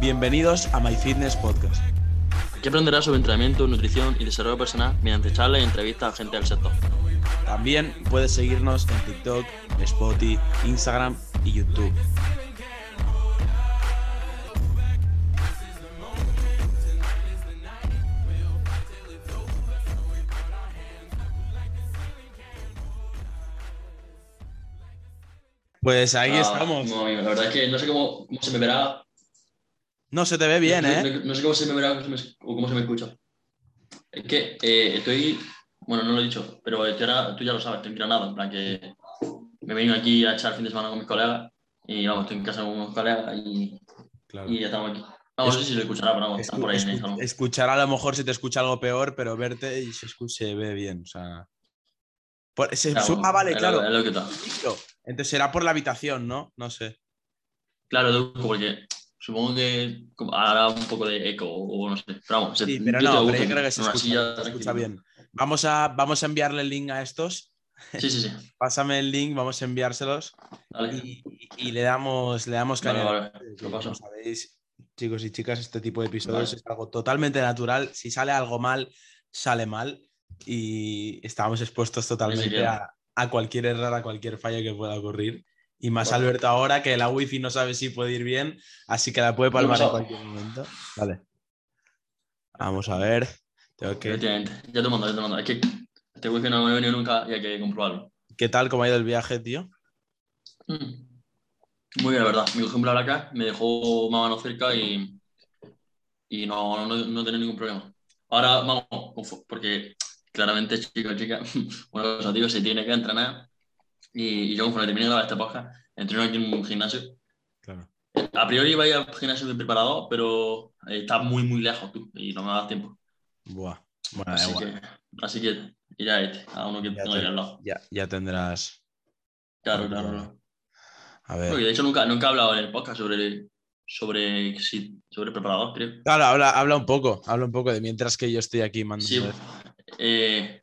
Bienvenidos a My Fitness Podcast. Aquí aprenderás sobre entrenamiento, nutrición y desarrollo personal mediante charlas y entrevistas a gente del sector. También puedes seguirnos en TikTok, Spotify, Instagram y YouTube. Pues ahí Ah, estamos. no, amigo, la verdad es que no sé cómo, cómo se me verá. No se te ve bien, no, ¿eh? no- no sé cómo se me verá o cómo se me- escucha. Es que eh, estoy. Bueno, no lo he dicho, pero estoy ahora- tú ya lo sabes, estoy en Granada. En plan que me vengo aquí a echar el fin de semana con mis colegas. Y vamos, estoy en casa con unos colegas y, Claro. y ya estamos aquí. Vamos, no sé si lo escuchará, pero vamos, están por ahí en el Escu- salón. escuchar a lo mejor se te escucha algo peor, pero verte y se, escu- se ve bien. O sea. Por- se- Claro, su- ah, vale, lo- claro. es lo que está. Entonces será por la habitación, ¿no? No sé. Claro, porque supongo que hará un poco de eco o no sé. Pero vamos, Sí, pero no, pero yo creo que se escucha, silla se escucha tranquila. bien. Vamos a, vamos a enviarle el link a estos. Sí, sí, sí. Pásame el link, vamos a enviárselos y, le damos, le damos Vale, caña. vale, Que, lo paso. como sabéis, chicos y chicas, este tipo de episodios Vale. es algo totalmente natural. Si sale algo mal, sale mal. Y estamos expuestos totalmente a cualquier error, a cualquier fallo que pueda ocurrir. Y más Vale. Alberto ahora que la wifi no sabe si puede ir bien, así que la puede palmar en cualquier momento. Vale. Vamos a ver. Tengo que... Efectivamente. Ya te mando, ya te mando. Es que este wifi no me he venido nunca y hay que comprobarlo. ¿Qué tal? ¿Cómo ha ido el viaje, tío? Mm. Muy bien, la verdad. Me cogió un acá, me dejó más o menos cerca y, y no, no, no tenía ningún problema. Ahora vamos, porque claramente, chicos, chicas, una cosa, tío, se tiene que entrenar. Y, y yo, conforme termine de grabar esta podcast, entreno aquí en un gimnasio. Claro. A priori iba a ir al gimnasio bien preparado, pero eh, está muy, muy lejos tú, y no me da tiempo. Buah. Bueno, Así que, así que iré a este, a uno que Ya ahí al lado. Ya, ya tendrás. Claro, claro, claro. A ver. de hecho nunca, nunca he hablado en el podcast sobre, sobre, sobre preparador, creo. Claro, habla, habla un poco, habla un poco de mientras que yo estoy aquí mandando. Sí, eh,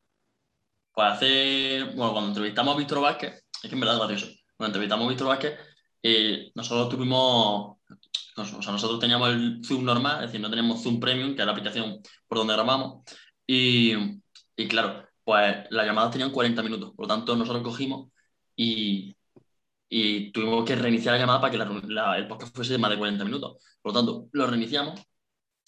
pues hace, bueno, cuando entrevistamos a Víctor Vázquez, es que en verdad es gracioso, cuando entrevistamos a Víctor Vázquez, eh, nosotros tuvimos, nosotros teníamos el Zoom normal, es decir, no teníamos Zoom Premium, que es la aplicación por donde grabamos, y, y claro, pues las llamadas tenían 40 minutos, por lo tanto nosotros cogimos y, y tuvimos que reiniciar la llamada para que la- la- el podcast fuese de más de 40 minutos, por lo tanto, lo reiniciamos,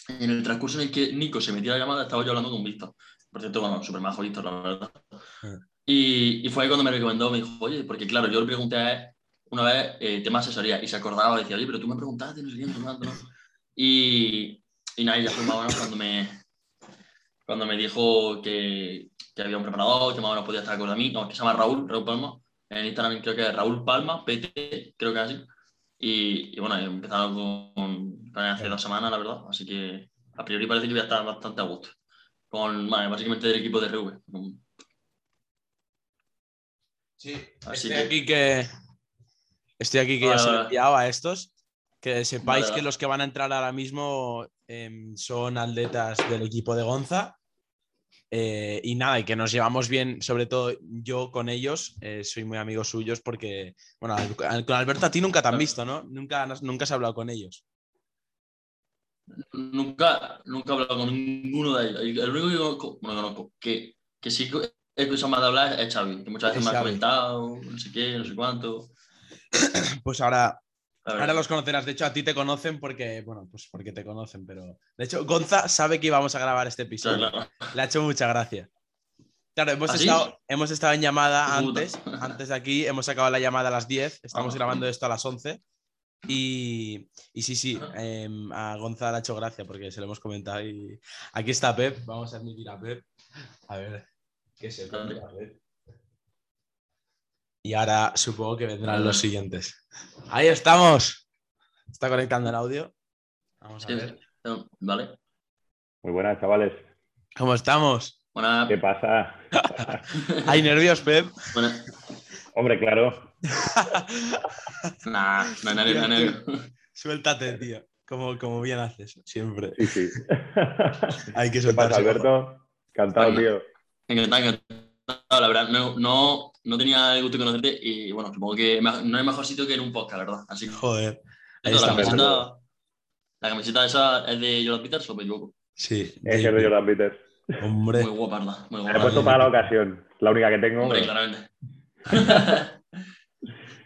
y en el transcurso en el que Nico se metió a la llamada, estaba yo hablando con Víctor. Por cierto, bueno, súper majo Víctor, la verdad. Y, y fue ahí cuando me recomendó, me dijo, oye, porque claro, yo le pregunté a él una vez eh, tema asesoría y se acordaba, decía, oye, pero tú me preguntaste, no sé qué, no. Y, y nada, ya fue más o menos cuando me, cuando me dijo que, que había un preparador, que más o menos podía estar acorde a mí, no, que se llama Raúl, Raúl Palma. En Instagram creo que es Raúl Palma, PT, creo que es así. Y, y bueno, he empezado con, con hace dos semanas, la verdad, así que a priori parece que voy a estar bastante a gusto. Con, bueno, básicamente del equipo de RV. Sí, Así estoy que- aquí que. Estoy aquí que ya se vale. enviado a estos. Que sepáis Vale, que los que van a entrar ahora mismo em, son atletas del equipo de Gonza. Eh, y nada, y que nos llevamos bien, sobre todo yo con ellos, eh, soy muy amigo suyos porque, bueno, con Alberto a ti nunca te han visto, ¿no? Nunca, has- nunca has hablado con ellos. Nunca, nunca he hablado con ninguno de ellos. El único que conozco, bueno, conozco, que, que sí que he escuchado más de hablar es Xavi, que muchas veces Es me ha comentado, no sé qué, no sé cuánto. Pues ahora. Ahora los conocerás, de hecho a ti te conocen porque, bueno, pues porque te conocen, pero de hecho Gonza sabe que íbamos a grabar este episodio. claro. Le ha hecho mucha gracia. Claro, hemos, ¿Ah, estado, hemos estado en llamada antes, antes de aquí, hemos acabado la llamada a las 10, estamos Ah. grabando esto a las 11 y, y sí, sí, em, a Gonza le ha hecho gracia porque se lo hemos comentado y aquí está Pep, vamos a admitir a Pep, a ver qué se. Y ahora supongo que vendrán los siguientes. Ahí estamos. Está conectando el audio. Vamos a Sí, ver. sí. Vale. Muy buenas, chavales. ¿Cómo estamos? Buena, ¿Qué pasa? ¿Hay nervios, Pep? Hombre, claro. Nah, no hay nadie, no hay nadie. Suéltate, tío. Como, como bien haces, siempre. Sí, sí. Hay que ¿Qué pasa, soltarse. Alberto? Cantado, Venga. tío. Encantado, encantado. La verdad, no, no, no tenía el gusto de conocerte y bueno, supongo que no hay mejor sitio que en un podcast, la verdad. Así que Joder. Ahí la camiseta- La camiseta esa es de Jordan Peters o me equivoco. Sí. Es que es de Jordan Peters. Hombre. Muy guapa, ¿verdad? Muy Me he puesto para la ocasión. La única que tengo. Hombre, pero claramente.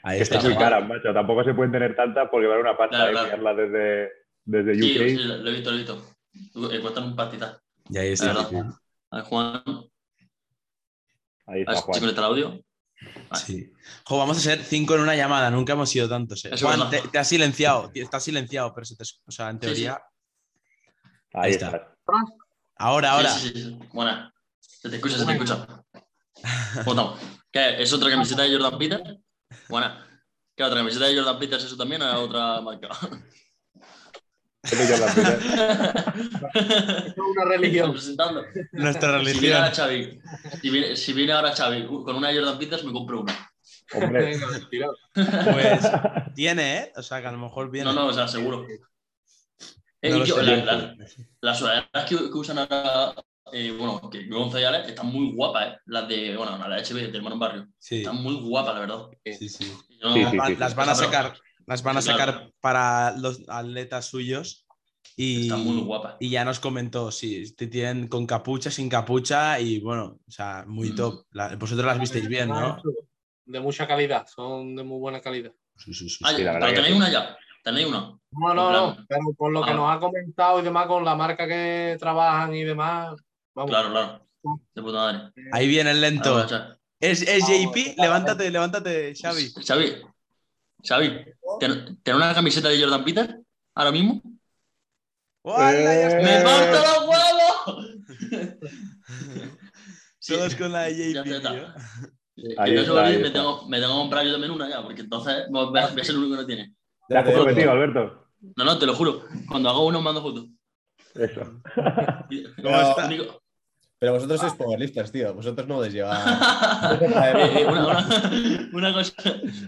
Ahí está. muy caras, macho. Tampoco se pueden tener tantas porque vale una pasta Claro, de claro. enviarlas desde, desde Sí, UK. sí, lo lo he visto, lo he visto. Eh, Cuestan un pastita. Y ahí está. A ver, Juan, Ahí está Juan. conecta el audio. Sí. Jo, vamos a ser cinco en una llamada, nunca hemos sido tantos. eh. Juan, te, te has silenciado, estás silenciado, pero se te, o sea, en Sí, sí. teoría. Ahí Ahí está. Ahora, ahora. Sí, sí, sí, sí. Buena. Se te escucha, se te escucha. ¿Qué? ¿Es otra camiseta de Jordan Peters? Buena. ¿Qué otra camiseta de Jordan Peters eso también o es otra marca? Es una religión. Nuestra Si viene religión. ahora Xavi, si viene, si viene ahora Xavi con una Jordan Peters, me compro una. Hombre. Pues tiene, ¿eh? O sea, que a lo mejor viene. No, no, o sea, seguro. Eh, No y lo yo- sé. la- la- las sudaderas que, que usan ahora, eh, bueno, que Ale, están muy guapas, ¿eh? Las de, bueno, la de HB, de Hermano Barrio. Sí, Están muy guapas, la verdad. sí, sí. Yo- Sí, las van a pero- sacar, las van a Sí, claro. sacar para los atletas suyos. Y, Están muy guapas. y ya nos comentó si te tienen con capucha, sin capucha y bueno, o sea, muy Mm. top. La- vosotros las visteis bien, ¿no? De mucha calidad, son de muy buena calidad. Sí, sí, sí. Ah, Sí, la pero que tenéis sí. una ya. Tenéis una. No, no, no, pero por lo que Ah. nos ha comentado y demás con la marca que trabajan y demás, vamos. Claro, claro. De puta madre. Ahí viene el lento. Xavi. Es, es Vamos, JP, levántate, levántate, Xavi. Xavi. Xavi, ¿ten- ¿tener una camiseta de Jordan Peters ahora mismo? ¡Me parto los huevos! Sí, Todos con la de JP, está. Eh, Ahí no está, me ahí tengo, me tengo que comprar yo también una ya, porque entonces voy a voy a ser el único que no tiene. ¿Te has comprometido, Alberto? No, no, te lo juro. Cuando hago uno, mando fotos. Eso. Y- ¿Cómo está? único- Pero vosotros sois powerlifters, tío. Vosotros no podéis llevar. Eh, eh, una, una- una cosa,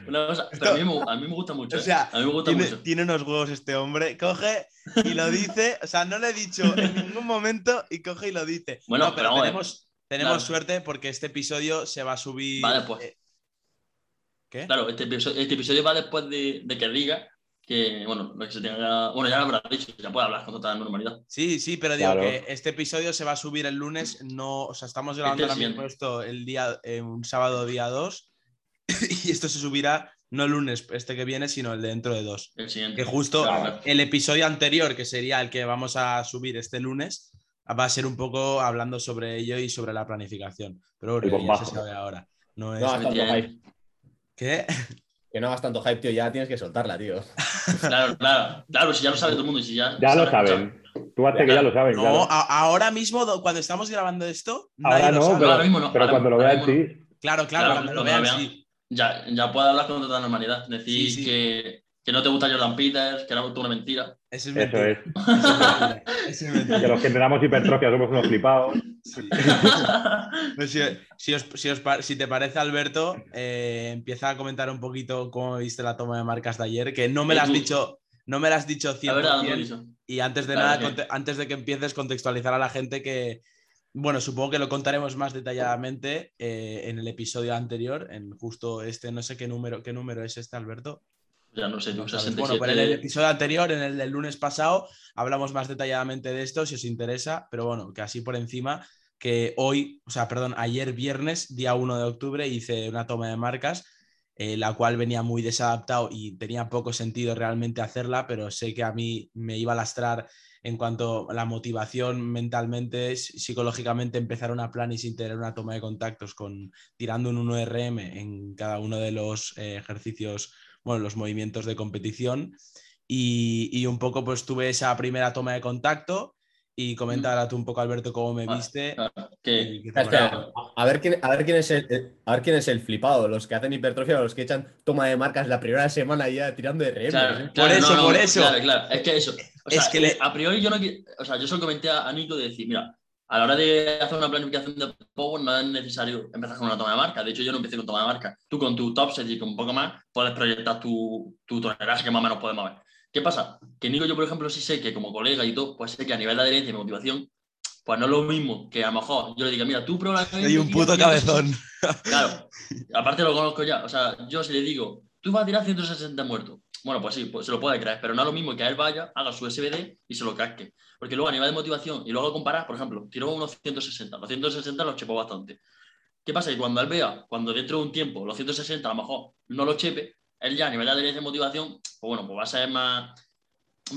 una cosa, pero a mí, me, a mí me gusta mucho. O eh. sea, a mí me gusta Tiene, mucho. tiene unos huevos este hombre, coge y lo dice, o sea, no le he dicho en ningún momento y coge y lo dice. Bueno, No, pero tenemos, tenemos Claro. suerte porque este episodio se va a subir. Va después. eh, ¿Qué? Claro, este episodio, este episodio va después de, de que diga que, bueno, lo que se tenga. Bueno, ya lo habrás dicho, ya puede hablar con total normalidad. Sí, sí, pero digo Claro. que este episodio se va a subir el lunes, no, o sea, estamos grabando Este ahora mismo esto el día, eh, un sábado día 2 y esto se subirá no el lunes este que viene, sino el de dentro de dos. El siguiente. Que justo Claro, el episodio anterior, que sería el que vamos a subir este lunes, va a ser un poco hablando sobre ello y sobre la planificación. Pero bueno, ya se sabe ahora. No es... No. ¿Qué? Que no hagas tanto hype, tío. Ya tienes que soltarla, tío. Claro, claro, claro, si ya lo sabe todo el mundo. y Si ya, Ya lo sabe- saben. Tú hazte que ya lo saben, No, claro. ahora mismo, do- cuando estamos grabando esto, Ahora nadie lo no, sabe. pero, ahora mismo no, pero ahora- cuando lo vean, sí. Claro, claro, Claro, cuando lo cuando lo vean, vean. sí. Ya, ya puede hablar con total normalidad. Decir Sí, sí. Que, que no te gusta Jordan Peters, que era una mentira. Eso es Eso mentira. es. Eso es mentira. Eso es mentira. Que los que tenemos hipertrofia somos unos flipados. Sí. Pues si, si os- si os pa- si te parece, Alberto, eh, empieza a comentar un poquito cómo viste la toma de marcas de ayer, que no me la has dicho, no me la has dicho 100%. La verdad, no lo he dicho. Y antes de Claro nada, antes de que empieces, contextualizar a la gente que, bueno, supongo que lo contaremos más detalladamente eh, en el episodio anterior, en justo este, no sé qué número, qué número es este, Alberto. Ya no sé, sabes. 67. Bueno, pero en el episodio anterior, en el del lunes pasado, hablamos más detalladamente de esto, si os interesa, pero bueno, que así por encima, que hoy, o sea, perdón, ayer viernes, día 1 de octubre, hice una toma de marcas, eh, la cual venía muy desadaptado y tenía poco sentido realmente hacerla, pero sé que a mí me iba a lastrar en cuanto a la motivación mentalmente, psicológicamente, empezar una plan y sin tener una toma de contactos con tirando un 1RM en cada uno de los eh, ejercicios bueno, los movimientos de competición y, y un poco pues tuve esa primera toma de contacto y coméntala tú un poco Alberto cómo me Vale, viste. que, Espera, espera. A ver, quién, a, ver quién es el, a ver quién es el flipado. Los que hacen hipertrofia o los que echan toma de marcas la primera semana ya tirando de. Claro, ¿eh? claro, eso, no, no, por eso. Claro, claro, es que eso. O Es sea, que le- a priori yo no O sea, yo solo comenté a, a Nico de decir, mira, a la hora de hacer una planificación de Power no es necesario empezar con una toma de marca. De hecho, yo no empecé con toma de marca. Tú con tu top set y con un poco más puedes proyectar tu, tu tonelaje que más o menos podemos ver. ¿Qué pasa? Que Nico, yo por ejemplo, sí sé que como colega y todo, pues sé que a nivel de adherencia y motivación, pues no es lo mismo que a lo mejor yo le diga, mira, tú probablemente... Soy un puto 160". cabezón. Claro, aparte lo conozco ya. O sea, yo si le digo, tú vas a tirar 160 muertos, bueno, pues sí, pues se lo puede creer, pero no es lo mismo que a él vaya, haga su SBD y se lo casque. Porque luego a nivel de motivación y luego comparar, por ejemplo, tiró unos 160, los 160 los chepó bastante. ¿Qué pasa? Que cuando él vea, cuando dentro de un tiempo los 160 a lo mejor no lo chepe, él ya a nivel de motivación, pues bueno, pues va a ser más.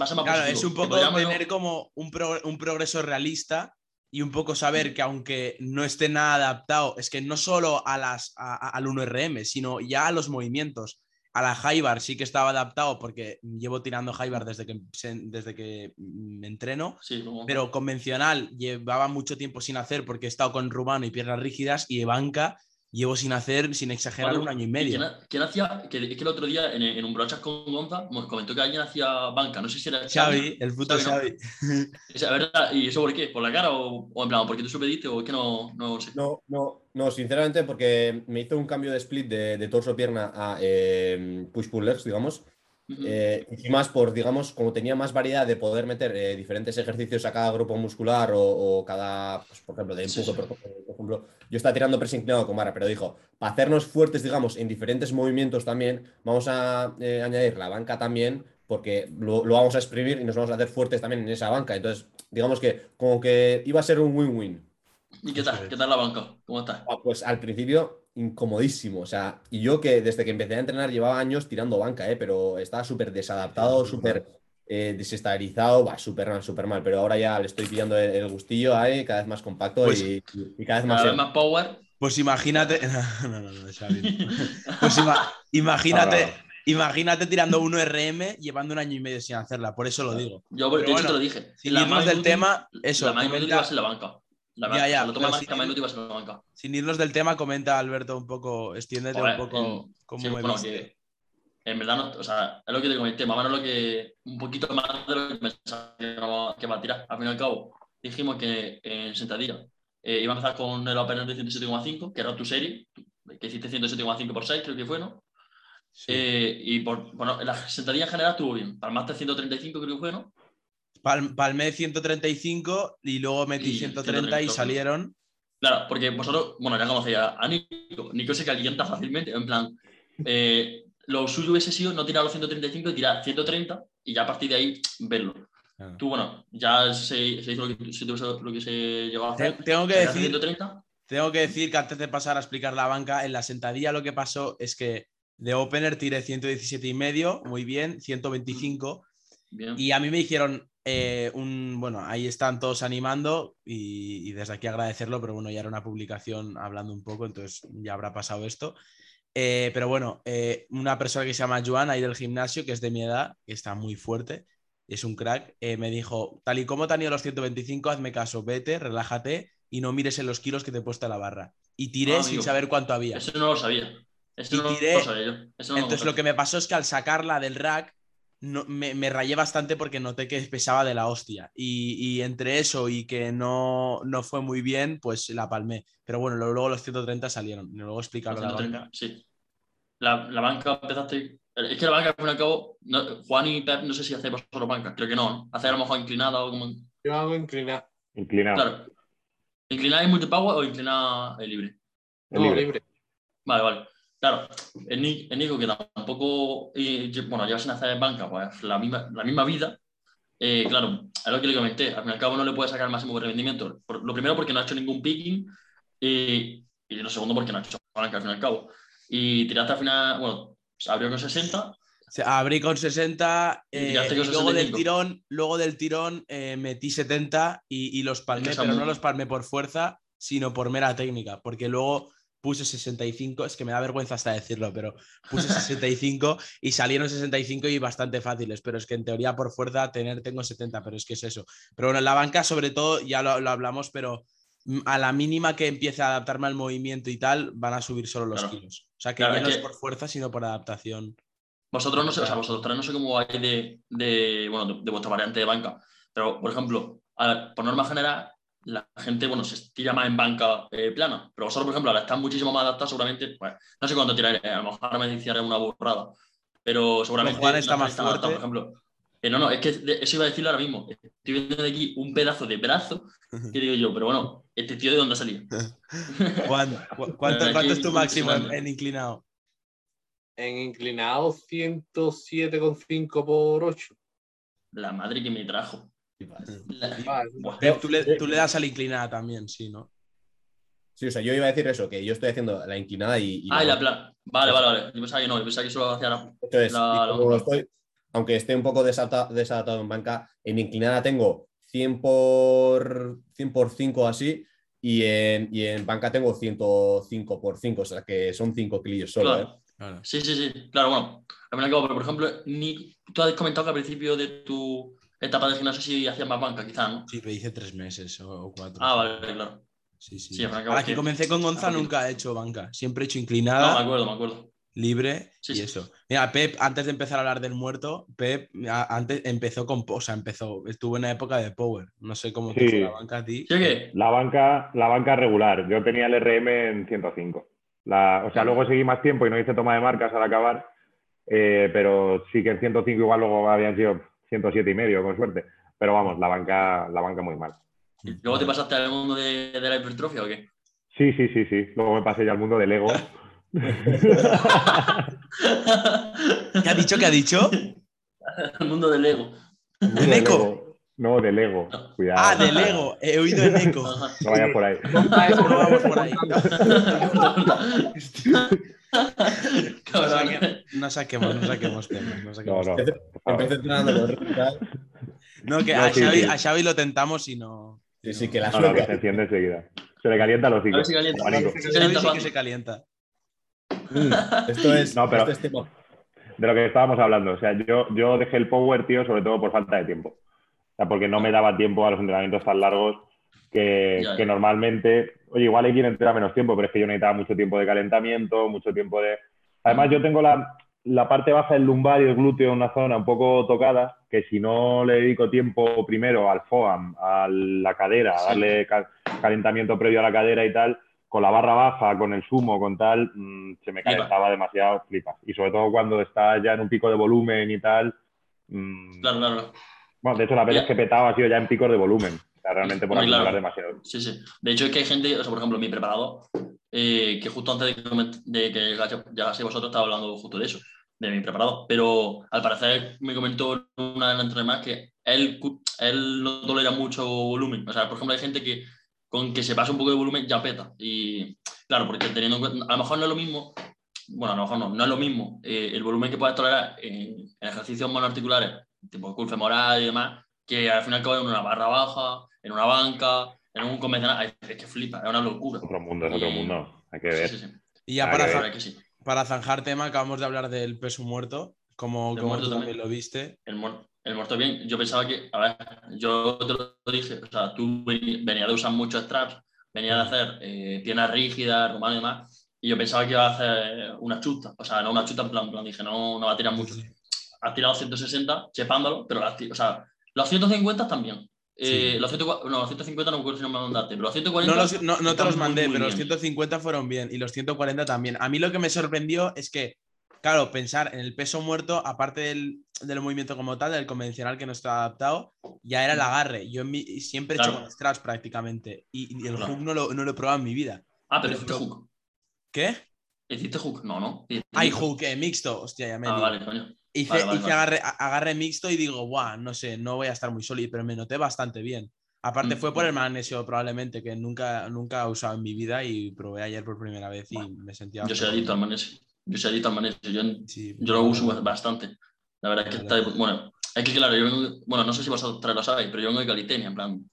Va a ser más Claro, positivo. es un poco tener como un, pro- un progreso realista y un poco saber que aunque no esté nada adaptado, es que no solo a las, a- a- al 1RM, sino ya a los movimientos. A la Jaibar sí que estaba adaptado porque llevo tirando Jaibar desde que, desde que me entreno, Sí, como- pero convencional llevaba mucho tiempo sin hacer porque he estado con rumano y piernas rígidas y de banca llevo sin hacer, sin exagerar, un año y ¿Quién, medio. ha- quién hacía? Que, es que el otro día en, en un brochas con Gonza me comentó que alguien hacía banca, no sé si era Xavi, el puto Xavi, ¿no? Xavi. O sea, ¿verdad? ¿Y eso por qué? ¿Por la cara o, o en plan, porque tú se lo pediste o es que no, no sé? No, no, no, sinceramente, porque me hizo un cambio de split de, de torso-pierna a eh, push-pull legs, Eh, y más por, digamos, como tenía más variedad de poder meter eh, diferentes ejercicios a cada grupo muscular o, o cada, pues, por ejemplo, de Sí, empuje, sí. por, por ejemplo, yo estaba tirando press inclinado con barra, pero dijo, para hacernos fuertes, digamos, en diferentes movimientos también, vamos a eh, añadir la banca también, porque lo, lo vamos a exprimir y nos vamos a hacer fuertes también en esa banca. Entonces, digamos que como que iba a ser un win-win. ¿Y qué tal? ¿Qué tal la banca? ¿Cómo estás? Ah, Pues al principio incomodísimo, o sea, y yo que desde que empecé a entrenar llevaba años tirando banca, ¿eh? pero estaba súper desadaptado, súper eh, desestabilizado, va, súper mal, súper mal, pero ahora ya le estoy pillando el, el gustillo ahí, cada vez más compacto Pues- y, y cada vez más... Cada vez más power. Pues imagínate. No, no, no, no. Pues ima- imagínate, Ahora, imagínate tirando 1RM llevando un año y medio sin hacerla, por eso lo digo. Yo, de hecho, bueno, te lo dije. sin La irnos más del tema, eso, La más comenta- va a ser la banca. La Ya, banca. ya, sea, lo toma más la a banca. Sin irnos del tema, comenta Alberto un poco, extiéndete Joder, un poco en- cómo sí, me bueno, que en verdad, no, o sea, es lo que te comenté, más o menos lo que, un poquito más de lo que pensaba que va a tirar. Al fin y al cabo, dijimos que en sentadilla eh, iba a empezar con el opener de 107,5, que era tu serie, que hiciste 107,5 por 6, creo que fue, ¿no? Sí. Eh, y por, bueno, la sentadilla en general estuvo bien. Para el máster 135 creo que fue, ¿no? Pal- palmé 135 y luego metí Y 130 y 130, salieron. Claro, porque vosotros, bueno, ya conocéis a Nico. Nico se calienta fácilmente. En plan, eh, lo suyo hubiese sido no tirar los 135 y tirar 130 y ya a partir de ahí verlo. Ah. Tú, bueno, ya se, se hizo lo que, se lo que se llegó a hacer. Te- Tengo que decir 130. Tengo que decir que antes de pasar a explicar la banca, en la sentadilla lo que pasó es que de opener tiré 117 y medio, muy bien, 125. Bien. Y a mí me hicieron eh, un. Bueno, ahí están todos animando y, y desde aquí agradecerlo, pero bueno, ya era una publicación hablando un poco, entonces ya habrá pasado esto. Eh, pero bueno, eh, una persona que se llama Joan, ahí del gimnasio, que es de mi edad, que está muy fuerte, es un crack, me dijo: Tal y como te han ido los 125, hazme caso, vete, relájate y no mires en los kilos que te he puesto a la barra. Y tiré Ah, sin amigo. saber cuánto había. Eso no lo sabía. Eso Y no tiré- lo sabía yo. Eso no Entonces lo que me pasó es que al sacarla del rack no- me, me rayé bastante porque noté que pesaba de la hostia. Y, y entre eso y que no, no fue muy bien, pues la palmé. Pero bueno, luego los 130 salieron. Luego explicarlo la 130, banca. Sí. La, la banca empezaste. Es que la banca, al fin y al cabo, no- Juan y Pep, no sé si hacéis vosotros banca, creo que no. Hacéis a lo mejor inclinada o como. Yo hago inclinar. Inclinado. Claro. ¿Inclinada en multipower o inclinada en libre? El No, libre. libre. Vale, vale. Claro, el, Ni- el Nico, que tampoco, bueno, lleva sin hacer banca, pues la misma, la misma vida, eh, claro, es lo que le comenté, al fin y al cabo no le puede sacar el máximo rendimiento. Por- lo primero porque no ha hecho ningún picking y, y lo segundo porque no ha hecho banca al fin y al cabo. Y tiraste al final, bueno, abrió con 60, Se- Abrí con 60 Y eh, con luego del 65. tirón, luego del tirón eh, metí 70 y, y los palmé, pero no los palmé por fuerza, sino por mera técnica, porque luego puse 65, es que me da vergüenza hasta decirlo, pero puse 65 y salieron 65 y bastante fáciles, pero es que en teoría por fuerza tener tengo 70, pero es que es eso. Pero bueno, en la banca sobre todo, ya lo, lo hablamos, pero mm, a la mínima que empiece a adaptarme al movimiento y tal, van a subir solo los Claro. kilos. O sea que Claro, ya no es que- por fuerza, sino por adaptación. Vosotros no sé, o sea, vosotros tres no sé cómo vais de, de, bueno, de, de vuestra variante de banca, pero por ejemplo, a por norma general, la gente, bueno, se estira más en banca eh, plana, pero vosotros, por ejemplo, al estar muchísimo más adaptados, seguramente, pues, no sé cuánto tiraré, a lo mejor me decía una burrada, pero seguramente Juan está más fuerte. por ejemplo. Eh, no, no, es que de- eso iba a decirlo ahora mismo. Estoy viendo de aquí un pedazo de brazo que digo yo, pero bueno, este tío de dónde ha salido. Juan, ¿cu- ¿cuánto, cuánto es tu máximo en inclinado? en inclinado 107,5 por 8. La madre que me trajo. La- tú, le, tú le das a la inclinada también, sí, ¿no? Sí, o sea, yo iba a decir eso, que yo estoy haciendo la inclinada y. y Ah, y la- la plan. Vale, vale, vale. Yo pensaba que no, yo pensaba que solo hacía la. Eso es, la- y la- como estoy- aunque esté un poco desata- desadaptado en banca, en inclinada tengo 100 por, 100 por 5 así, y en, y en banca tengo 105 por 5, o sea que son 5 kilillos solo. Claro. ¿eh? Claro. Sí, sí, sí. Claro, bueno. A mí me acabo, pero por ejemplo, ni... tú has comentado que al principio de tu etapa de gimnasio sí hacías más banca, quizás, ¿no? Sí, pero hice tres meses o, o cuatro. Ah, vale, claro. Sí, sí. Sí, que comencé con Gonza Ah, nunca he hecho banca. Siempre he hecho No, inclinada, me acuerdo, me acuerdo. libre Sí, y sí. eso. Mira, Pep, antes de empezar a hablar del muerto, Pep a- antes empezó con, o sea, empezó, estuvo en la época de Power. No sé cómo te Sí. fue la banca a ti. ¿Sí o qué? La banca, la banca regular. Yo tenía el RM en 105. La, o sea, luego seguí más tiempo y no hice toma de marcas al acabar. eh, pero sí que en 105 igual luego habían sido 107 y medio, con suerte. Pero vamos, la banca, la banca muy mal. ¿Y luego te pasaste al mundo de, de la hipertrofia o qué? Sí, sí, sí, sí. Luego me pasé ya al mundo del ego. ¿Qué ha dicho? ¿Qué ha dicho? el mundo del ego. Mundo No, del ego. Cuidado. Ah, del ego. He oído en eco. No vayas por ahí. No vamos por ahí. No, Cabrón. saque- no saquemos, no saquemos temas. No, No, saquemos no. temas. No, que a, Xavi, sí. a Xavi lo tentamos y no. Sí, sí, que la No, no, que sueca. se enciende enseguida. Se le calienta los A ver si calienta. Sí que se calienta. Mm, Esto es, No, pero- esto es tema. de lo que estábamos hablando. O sea, yo, yo dejé el power, tío, sobre todo por falta de tiempo. Sea, porque no me daba tiempo a los entrenamientos tan largos que, Ya, que ya. normalmente, oye, igual hay quien entrena menos tiempo, pero es que yo necesitaba mucho tiempo de calentamiento, mucho tiempo de... Además, yo tengo la, la parte baja del lumbar y el glúteo en una zona un poco tocada, que si no le dedico tiempo primero al FOAM, a la cadera, a darle ca- calentamiento previo a la cadera y tal, con la barra baja, con el sumo, con tal, mm, se me calentaba demasiado, flipas. Y sobre todo cuando está ya en un pico de volumen y tal. mm, Claro, claro, claro. Bueno, de hecho, las veces que he petado ha sido ya en picos de volumen. O sea, realmente por acumular claro. demasiado. Sí, sí. De hecho, es que hay gente, o sea, por ejemplo, mi preparador, eh, que justo antes de que, de que llegaseis vosotros estaba hablando justo de eso, de mi preparador. Pero al parecer me comentó en una de las entrevistas que él, él no tolera mucho volumen. O sea, por ejemplo, hay gente que con que se pase un poco de volumen ya peta. Y claro, porque teniendo en cuenta, a lo mejor no es lo mismo, bueno, a lo mejor no, no es lo mismo eh, el volumen que puedes tolerar en, en ejercicios monoarticulares, tipo curl femoral y demás, que al final acaba en una barra baja, en una banca, en un convencional. Es que flipa, es una locura. Otro mundo, es otro Y- mundo. Hay que ver. sí, sí. Y ya para, que zanjar tema, acabamos de hablar del peso muerto. Como, como muerto tú también también. lo viste. El, muer- el muerto bien. Yo pensaba que, a ver, yo te lo dije, o sea, tú venías de usar muchos straps, venías de hacer eh, piernas rígidas, romano y demás, y yo pensaba que iba a hacer una chuta, o sea, no una chuta en plan, en plan, dije, no, no va a tirar mucho. Has tirado 160, chepándolo, pero o sea, los 150 también. Eh, Sí. los 140 no, los 150 no me acuerdo si no me mandaste, pero los 140. No, los- no, no te los mandé, muy pero los bien. 150 fueron bien y los 140 también. A mí lo que me sorprendió es que, claro, pensar en el peso muerto, aparte del, del movimiento como tal, del convencional que no está adaptado, ya era el agarre. Yo en mi- siempre he hecho con straps prácticamente y, y el Claro. hook no lo, no lo he probado en mi vida. Ah, pero pero- hiciste hook. ¿Qué? ¿Hiciste hook? No, no. Hay hook, eh, mixto. Hostia, ya me Ah, vale, coño. Hice, Vale, vale, hice vale. Agarre, agarre mixto y digo, guau, no sé, no voy a estar muy sólido, pero me noté bastante bien. Aparte Mm, fue por mm. el magnesio probablemente, que nunca, nunca he usado en mi vida y probé ayer por primera vez y Bueno, me sentía... Yo soy adicto al magnesio. Yo soy adicto al magnesio. Yo, Sí, yo lo uso bastante. La verdad es que está. Bueno, es que claro, yo vengo. Bueno, no sé si vosotros lo sabéis, pero yo vengo de Calitenia, en plan.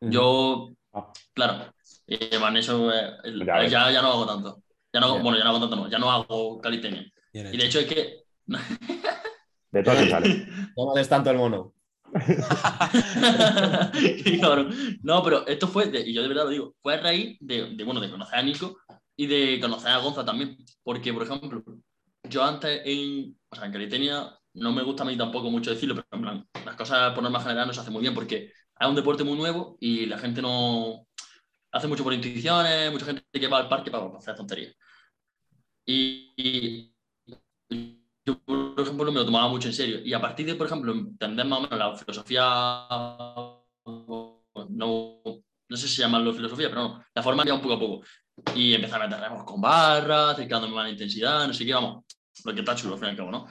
Mm. Yo. Ah. Claro. eh, magnesio. eh, el- Ya ya, ya no hago tanto. Ya no. Bueno, ya no hago tanto, no. Ya no hago Calitenia. Y de hecho es que. De todo se sale. No males tanto el mono. No, pero esto fue, de- y yo de verdad lo digo, fue a raíz de, de, bueno, de conocer a Nico y de conocer a Gonza también. Porque, por ejemplo, yo antes en, o sea, en Calitenia no me gusta a mí tampoco mucho decirlo, pero en plan, las cosas por norma general no se hacen muy bien porque es un deporte muy nuevo y la gente no hace mucho por intuiciones, mucha gente que va al parque para, para hacer tonterías. Y, y yo, por ejemplo, me lo tomaba mucho en serio. Y a partir de, por ejemplo, entender más o menos la filosofía, no, no sé si llamarlo filosofía, pero no, la forma ya un poco a poco. Y empezar a meter con barras, acercándome más la intensidad, no sé qué, vamos. lo que está chulo al fin y al cabo, ¿no?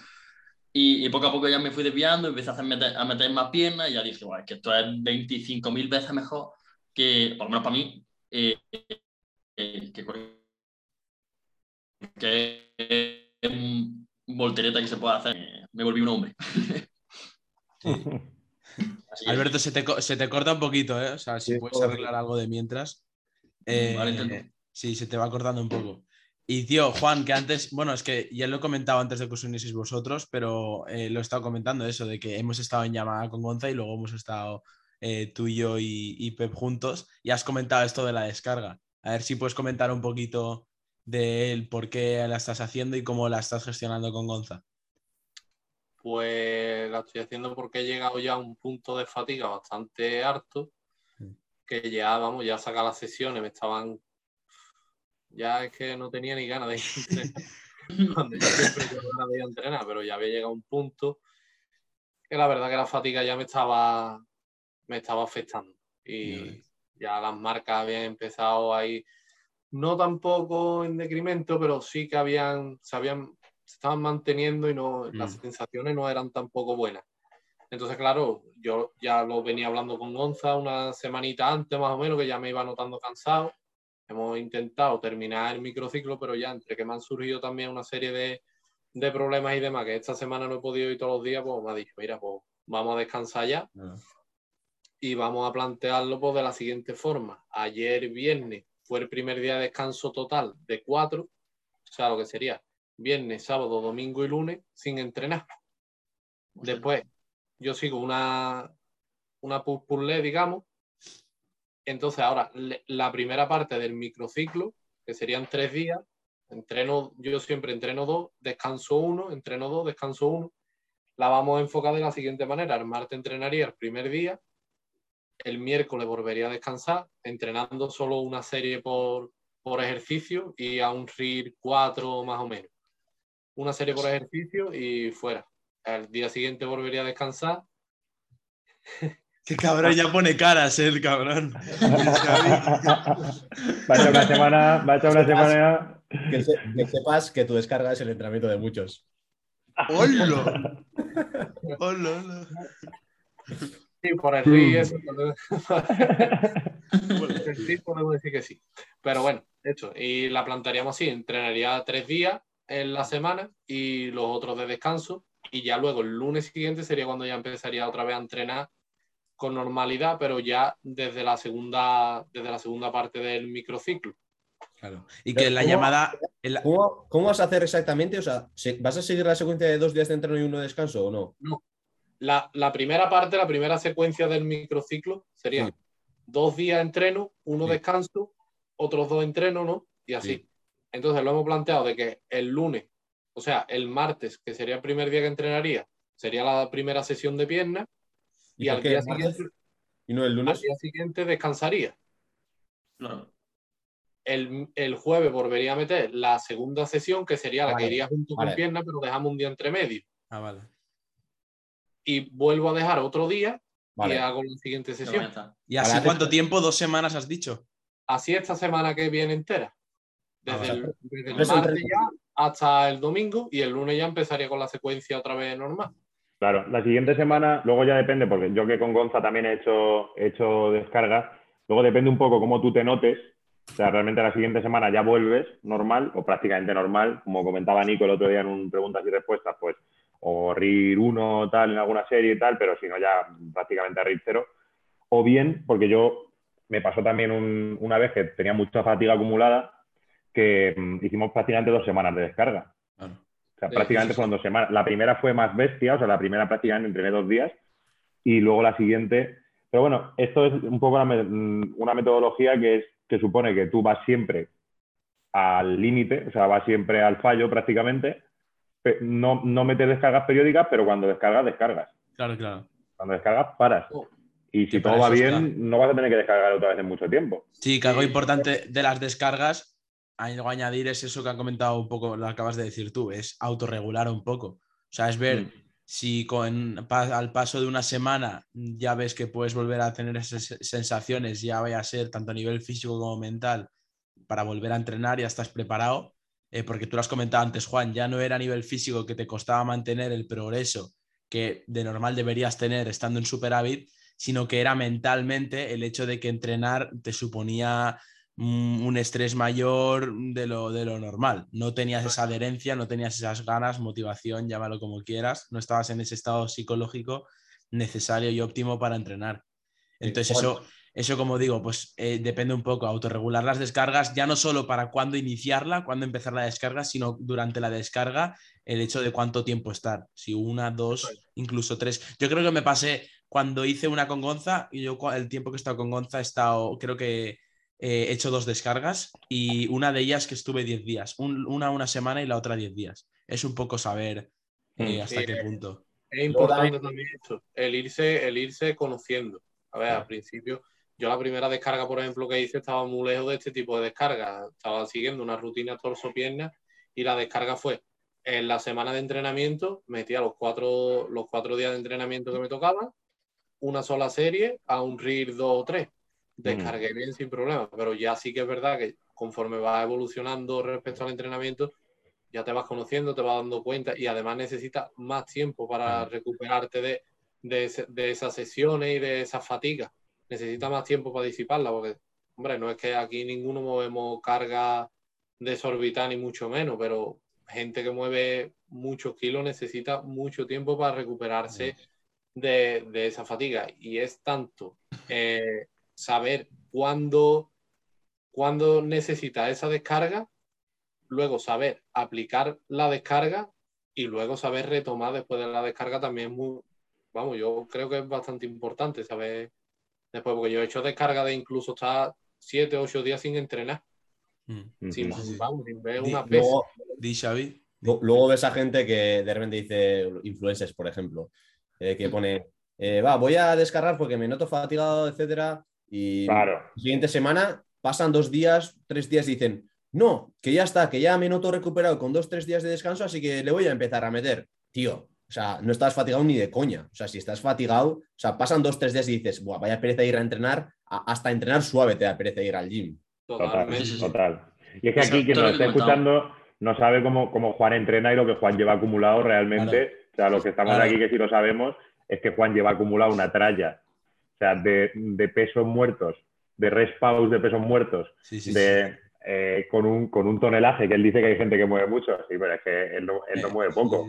Y, y poco a poco ya me fui desviando, empecé a, hacer meter, a meter más piernas y ya dije, "Buah, es que esto es 25.000 veces mejor que, por lo menos para mí, eh, eh, que, que un voltereta que se puede hacer. Me, me volví un hombre. Alberto, se te, co- se te corta un poquito, ¿eh? O sea, si Sí, puedes arreglar algo de mientras. Eh, Vale, sí, se te va cortando un poco. Y tío, Juan, que antes, bueno, es que ya lo he comentado antes de que os unieseis vosotros, pero eh, lo he estado comentando eso, de que hemos estado en llamada con Gonza y luego hemos estado eh, tú y yo y, y Pep juntos y has comentado esto de la descarga. A ver si puedes comentar un poquito de él, por qué la estás haciendo y cómo la estás gestionando con Gonza. Pues la estoy haciendo porque he llegado ya a un punto de fatiga bastante harto, Mm. que ya, vamos, ya saca las sesiones, me estaban... Ya es que no tenía ni ganas de entrenar. Cuando yo siempre tengo ganas de ir a entrenar, pero ya había llegado a un punto que la verdad que la fatiga ya me estaba, me estaba afectando. Y ya las marcas habían empezado ahí, no tampoco en decremento, pero sí que habían, se habían, se estaban manteniendo y no, las Mm. sensaciones no eran tampoco buenas. Entonces, claro, yo ya lo venía hablando con Gonza una semanita antes, más o menos, que ya me iba notando cansado. Hemos intentado terminar el microciclo, pero ya entre que me han surgido también una serie de, de problemas y demás, que esta semana no he podido ir todos los días, pues me ha dicho, mira, pues vamos a descansar ya y vamos a plantearlo pues, de la siguiente forma. Ayer viernes fue el primer día de descanso total de cuatro, o sea, lo que sería viernes, sábado, domingo y lunes sin entrenar. Después yo sigo una, una leg, digamos. Entonces ahora la primera parte del microciclo, que serían tres días, entreno, yo siempre entreno dos, descanso uno, entreno dos, descanso uno. La vamos a enfocar de la siguiente manera. El martes entrenaría el primer día, el miércoles volvería a descansar, entrenando solo una serie por, por ejercicio y a un RIR 4 más o menos. Una serie por ejercicio y fuera. El día siguiente volvería a descansar. Qué cabrón, ya pone caras eh, el cabrón. Va a echar una semana, va a echar una semana. Que, se- que sepas que tu descarga es el entrenamiento de muchos. ¡Hola! ¡Hola, hola! Sí, por el RIR, eso, por el RIR podemos decir que sí. Pero bueno, hecho. Y la plantearíamos así: entrenaría tres días en la semana y los otros de descanso. Y ya luego el lunes siguiente sería cuando ya empezaría otra vez a entrenar con normalidad, pero ya desde la segunda, desde la segunda parte del microciclo. Claro. Y que la ¿Cómo? llamada. en la- ¿Cómo, cómo vas a hacer exactamente? O sea, ¿se- ¿vas a seguir la secuencia de dos días de entreno y uno de descanso o no? La, la primera parte, la primera secuencia del microciclo sería Sí. dos días de entreno, uno Sí. descanso, otros dos entrenos, ¿no? Y así. Sí. Entonces lo hemos planteado de que el lunes, o sea, el martes, que sería el primer día que entrenaría, sería la primera sesión de piernas y, al día, siguiente, ¿Y no el al lunes? día siguiente descansaría. Claro. El, el jueves volvería a meter la segunda sesión, que sería la Vale, que iría junto vale. con piernas, pero dejamos un día entre medio. Ah, vale. Y vuelvo a dejar otro día y hago la siguiente sesión. ¿Y así cuánto tiempo? ¿Dos semanas has dicho? así esta semana que viene entera. Desde, Ah, el, desde el martes ya hasta el domingo y el lunes ya empezaría con la secuencia otra vez normal. Claro, la siguiente semana, luego ya depende, porque yo que con Gonza también he hecho, he hecho descargas, luego depende un poco cómo tú te notes. O sea, realmente la siguiente semana ya vuelves normal o prácticamente normal, como comentaba Nico el otro día en un preguntas y respuestas, pues o RIR 1 tal en alguna serie y tal, pero si no ya prácticamente a RIR 0. O bien, porque yo me pasó también un- una vez que tenía mucha fatiga acumulada, que mm, hicimos prácticamente dos semanas de descarga. O sea, Sí, prácticamente sí, sí. fueron dos semanas. La primera fue más bestia, o sea, la primera prácticamente entrené dos días y luego la siguiente. Pero bueno, esto es un poco una, me- mm, una metodología que, es, que supone que tú vas siempre al límite, o sea, vas siempre al fallo prácticamente. No, no metes descargas periódicas, pero cuando descargas, descargas. Claro, claro. Cuando descargas, paras. Oh. Y si todo va bien, no vas a tener que descargar otra vez en mucho tiempo. Sí, que algo importante de las descargas, algo a añadir es eso que han comentado un poco, lo acabas de decir tú, es autorregular un poco. O sea, es ver Mm. si con, pa- al paso de una semana ya ves que puedes volver a tener esas sensaciones, ya vaya a ser tanto a nivel físico como mental, para volver a entrenar, ya estás preparado. Eh, porque tú lo has comentado antes, Juan, ya no era a nivel físico que te costaba mantener el progreso que de normal deberías tener estando en superávit, sino que era mentalmente el hecho de que entrenar te suponía un estrés mayor de lo, de lo normal. No tenías esa adherencia, no tenías esas ganas, motivación, llámalo como quieras, no estabas en ese estado psicológico necesario y óptimo para entrenar. Entonces eso, eso como digo, pues eh, depende un poco, autorregular las descargas, ya no solo para cuándo iniciarla, cuándo empezar la descarga, sino durante la descarga el hecho de cuánto tiempo estar, si una, dos, incluso tres. Yo creo que me pasé cuando hice una con Gonza y yo el tiempo que he estado con Gonza he estado, creo que eh, he hecho dos descargas y una de ellas que estuve 10 días, una una semana y la otra 10 días. Es un poco saber eh, mm. hasta qué punto. Es importante también esto, el irse, el irse conociendo. A ver, al principio, yo la primera descarga, por ejemplo, que hice estaba muy lejos de este tipo de descarga. Estaba siguiendo una rutina torso-pierna y la descarga fue en la semana de entrenamiento, metía los cuatro, los cuatro días de entrenamiento que me tocaban, una sola serie a un RIR 2 o 3. Descargué bien sin problema, pero ya sí que es verdad que conforme va evolucionando respecto al entrenamiento, ya te vas conociendo, te vas dando cuenta y además necesitas más tiempo para recuperarte de, de, esas sesiones y de esas fatigas. Necesitas más tiempo para disiparla, porque, hombre, no es que aquí ninguno movemos carga desorbitada ni mucho menos, pero gente que mueve muchos kilos necesita mucho tiempo para recuperarse de, esa fatiga. Y es tanto eh, saber cuándo, cuándo necesita esa descarga, luego saber aplicar la descarga y luego saber retomar después de la descarga también es muy, vamos, yo creo que es bastante importante saber después, porque yo he hecho descarga de incluso estar 7, 8 días sin entrenar. Mm. Sin, vamos, sin ver una pesa. Luego, ves a gente que de repente dice, influencers, por ejemplo, eh, que pone, eh, va, voy a descargar porque me noto fatigado, etcétera. Y la siguiente semana pasan dos días, tres días y dicen, no, que ya está, que ya me noto recuperado con dos, tres días de descanso, así que le voy a empezar a meter. Tío, o sea, no estás fatigado ni de coña. O sea, si estás fatigado, o sea, pasan dos, tres días y dices, Buah, vaya pereza ir a entrenar, hasta entrenar suave te da pereza ir al gym. Total, total. Y es que aquí quien nos está escuchando no sabe cómo, cómo, Juan entrena y lo que Juan lleva acumulado realmente. O sea, lo que estamos aquí que sí lo sabemos es que Juan lleva acumulado una tralla o sea, de, de pesos muertos, de rest de pesos muertos, de, eh, con, un, con un tonelaje, que él dice que hay gente que mueve mucho, sí, pero es que él no, él no mueve poco.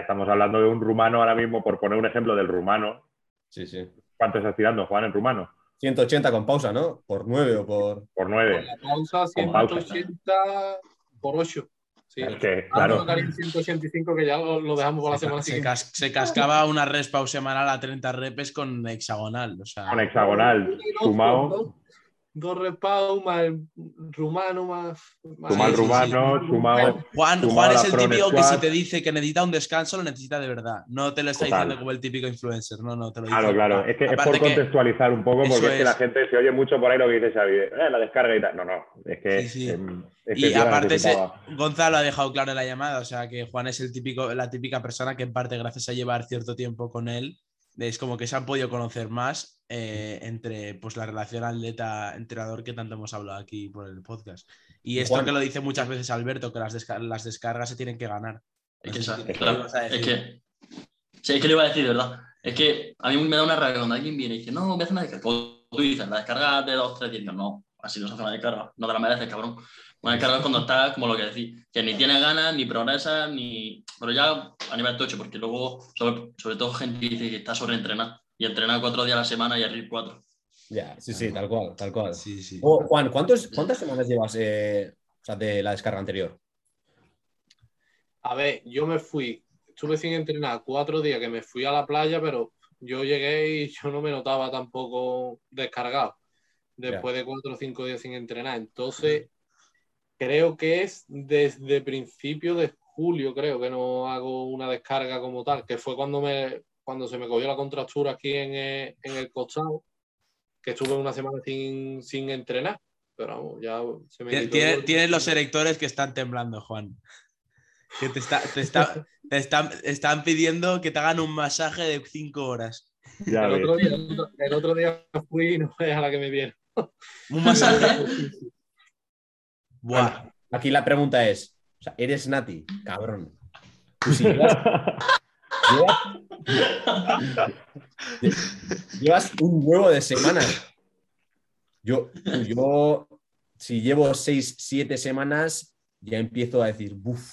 estamos hablando de un rumano ahora mismo, por poner un ejemplo del rumano. Sí, sí. ¿Cuánto estás tirando, Juan, en rumano? 180 con pausa, ¿no? Por 9 o por. Por 9. Con la pausa, 180 por 8. Sí. Es que, claro. 185 que ya lo, dejamos por la semana se, se cascaba una respa semanal a 30 repes con hexagonal. O sea... Con hexagonal, sumado dos repau, más el rumano, más. Suma el rumano, sumado. Juan, Juan es el típico que si te dice que necesita un descanso, lo necesita de verdad. No te lo está diciendo como el típico influencer. No, no, te lo dice. Claro, claro. Es que es por contextualizar un poco, porque es, que la gente se oye mucho por ahí lo que dice Xavi. Eh, la descarga y tal. No, no. Es que. Em, y aparte, Gonzalo ha dejado claro en la llamada, o sea, que Juan es el típico, la típica persona que, en parte, gracias a llevar cierto tiempo con él, es como que se han podido conocer más eh, entre pues, la relación atleta-entrenador que tanto hemos hablado aquí por el podcast. Y esto que lo dice muchas veces Alberto, que las, las descargas se tienen que ganar. Es que, es que, sí, es que le iba a decir, de verdad. Es que a mí me da una rabia cuando alguien viene y dice, no, a hacer una descarga. Pues tú dices, la descarga de dos, tres días. No, así no se hace una descarga. No te la mereces, cabrón. Descarga es cuando estás, como lo que decís, que ni tienes ganas, ni progresas, ni. Pero ya a nivel tocho, porque luego, sobre, sobre todo, gente dice que está sobreentrenada y entrena cuatro días a la semana y arriba cuatro. Ya, sí, sí, tal cual, tal cual. Sí, sí. Oh, Juan, ¿cuántos, ¿cuántas semanas llevas eh, de la descarga anterior? A ver, yo me fui, estuve sin entrenar cuatro días que me fui a la playa, pero yo llegué y yo no me notaba tampoco descargado después de cuatro o cinco días sin entrenar. Entonces, creo que es desde principio de julio, creo que no hago una descarga como tal, que fue cuando me cuando se me cogió la contractura aquí en, eh, en el costado, que estuve una semana sin, sin entrenar. Pero vamos, ya se me Tienes los erectores que están temblando, Juan. Que te, está, te, está, están, están, pidiendo que te hagan un masaje de cinco horas. el, otro día, el, otro día, fui y no fue a la que me vieron. ¿Un masaje? Buah. aquí la pregunta es: O sea, eres Nati, cabrón. Sí llevas, llevas- llevas un huevo de semanas. Yo, yo, si llevo seis, siete semanas, ya empiezo a decir, buf,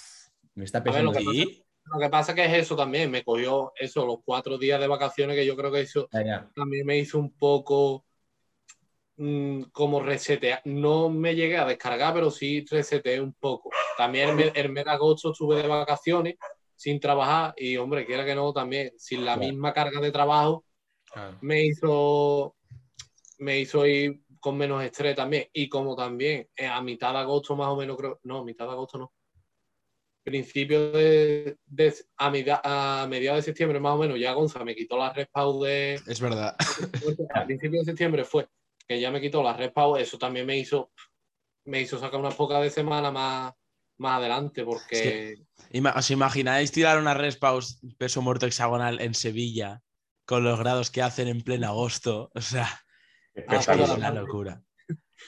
me está ver, pesando. lo que Sí. Lo que pasa que es eso también, me cogió eso, los cuatro días de vacaciones que yo creo que eso Ya, ya. también me hizo un poco mm, como resetear. No me llegué a descargar, pero sí reseteé un poco. También el, mes- el mes de agosto estuve de vacaciones sin trabajar y, hombre, quiera que no, también sin la Claro. misma carga de trabajo Claro. me hizo, me hizo ir con menos estrés también. Y como también eh, a mitad de agosto más o menos creo, no, mitad de agosto no. Principio de, de- a, a mediados de septiembre más o menos ya Gonza me quitó la respawn de, Es verdad. a principios de septiembre fue que ya me quitó la respawn, eso también me hizo me hizo sacar unas pocas de semana más, más adelante porque Ima- ¿Os imagináis tirar una respaus peso muerto hexagonal en Sevilla con los grados que hacen en pleno agosto? O sea, es una locura.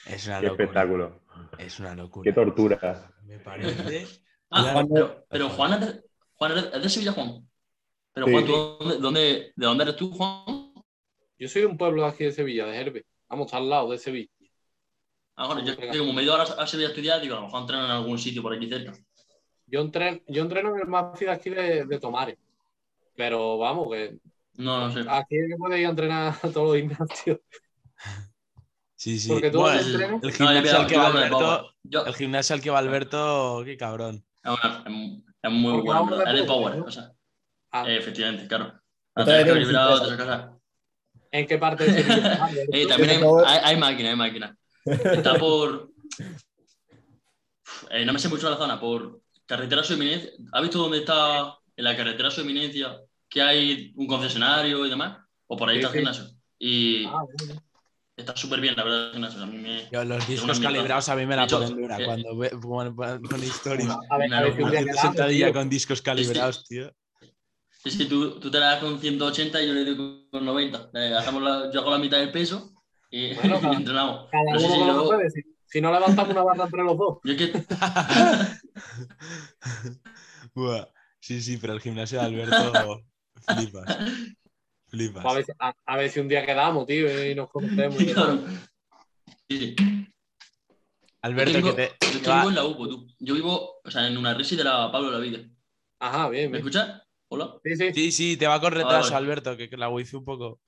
Es una Qué locura. espectáculo. Es una locura. Qué tortura. Me parece. Ah, Juan- pero, pero Juan, es de, Juan es de- es de Sevilla, Juan. Pero Sí. Juan, ¿tú dónde, dónde- ¿de dónde eres tú, Juan? yo soy de un pueblo aquí de Sevilla, de Herbe. Vamos, al lado de Sevilla. Ah, bueno, yo que como me he ido ahora a Sevilla a estudiar, digo, a lo mejor entreno en algún sitio por aquí cerca. Yo entreno, yo entreno en el Mafia de aquí de, de Tomares. Pero vamos, que No, no sé. aquí es que puedes ir a entrenar a todos los gimnasios. Sí, sí. Porque tú Bueno, el No, yo gimnasio al que va Alberto, yo- el gimnasio al que va Alberto, qué cabrón. Es, muy Porque bueno, Es de power, o sea, Ah, eh, efectivamente, claro. Tenés tengo calibrado, cinco te sacas- ¿En qué parte de Alberto? Eh, también hay, Power. hay, hay máquina, hay máquina. Está por. Eh, no me sé mucho la zona, por carretera su eminencia. ¿Has visto dónde está en la carretera su eminencia que hay un concesionario y demás? O por ahí Sí, está el gimnasio. Y Ah, bueno. está súper bien, la verdad, el gimnasio. A mí me. Yo, los una discos calibrados a mí me la ponen dura eh, cuando ponen historias. A ver, a ver si un día Haciendo quedamos, sentadilla con discos calibrados, tío. Sí, sí, tú, tú te la das con 180 y yo le doy con 90. Eh, hacemos la- yo hago la mitad del peso y, Bueno, y cada- entrenamos. Cada sí, uno sí, con lo puede. Si, si no levantamos una barra entre los dos. yo es que Buah. Sí, sí, pero el gimnasio de Alberto flipas. Flipas. A ver, si- a, a ver si un día quedamos, tío, y nos conocemos. y Claro. Sí, sí. Alberto, yo, que tengo, te. yo vivo en la UPO, tú. Yo vivo, o sea, en una resi de la Pablo de la Vida. Ajá, bien, ¿Me bien. escuchas? Hola. Sí, sí. Sí, sí, te va con retraso, vale. Alberto, que, que la wifi un poco.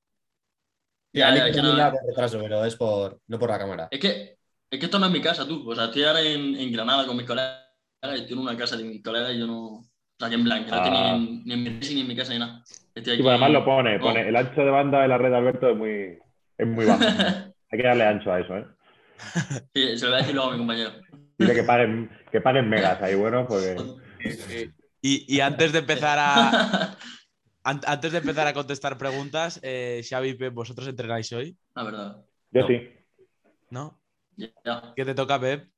Sí, Ya, ya, ya no- me da por retraso, pero es por, no por la cámara. Es que, es que esto no es mi casa, tú. O sea, estoy ahora en, en Granada con mis colegas. y Estoy en una casa de mis colegas y yo no. O sea, aquí en blanco. No estoy Ah. ni en, ni en mi resi ni en mi casa ni nada. Estoy Y aquí. pues además lo pone, pone el ancho de banda de la red de Alberto es muy, es muy bajo. Hay que darle ancho a eso, ¿eh? Sí, se lo voy a decir luego a mi compañero. Dile que paguen, que paguen megas ahí, bueno, porque sí, sí. Y, y antes de empezar a. an- antes de empezar a contestar preguntas, eh, Xavi y Pep, ¿vosotros entrenáis hoy? La verdad. yo No. sí. ¿No? Ya, ya. ¿Qué te toca, Pep?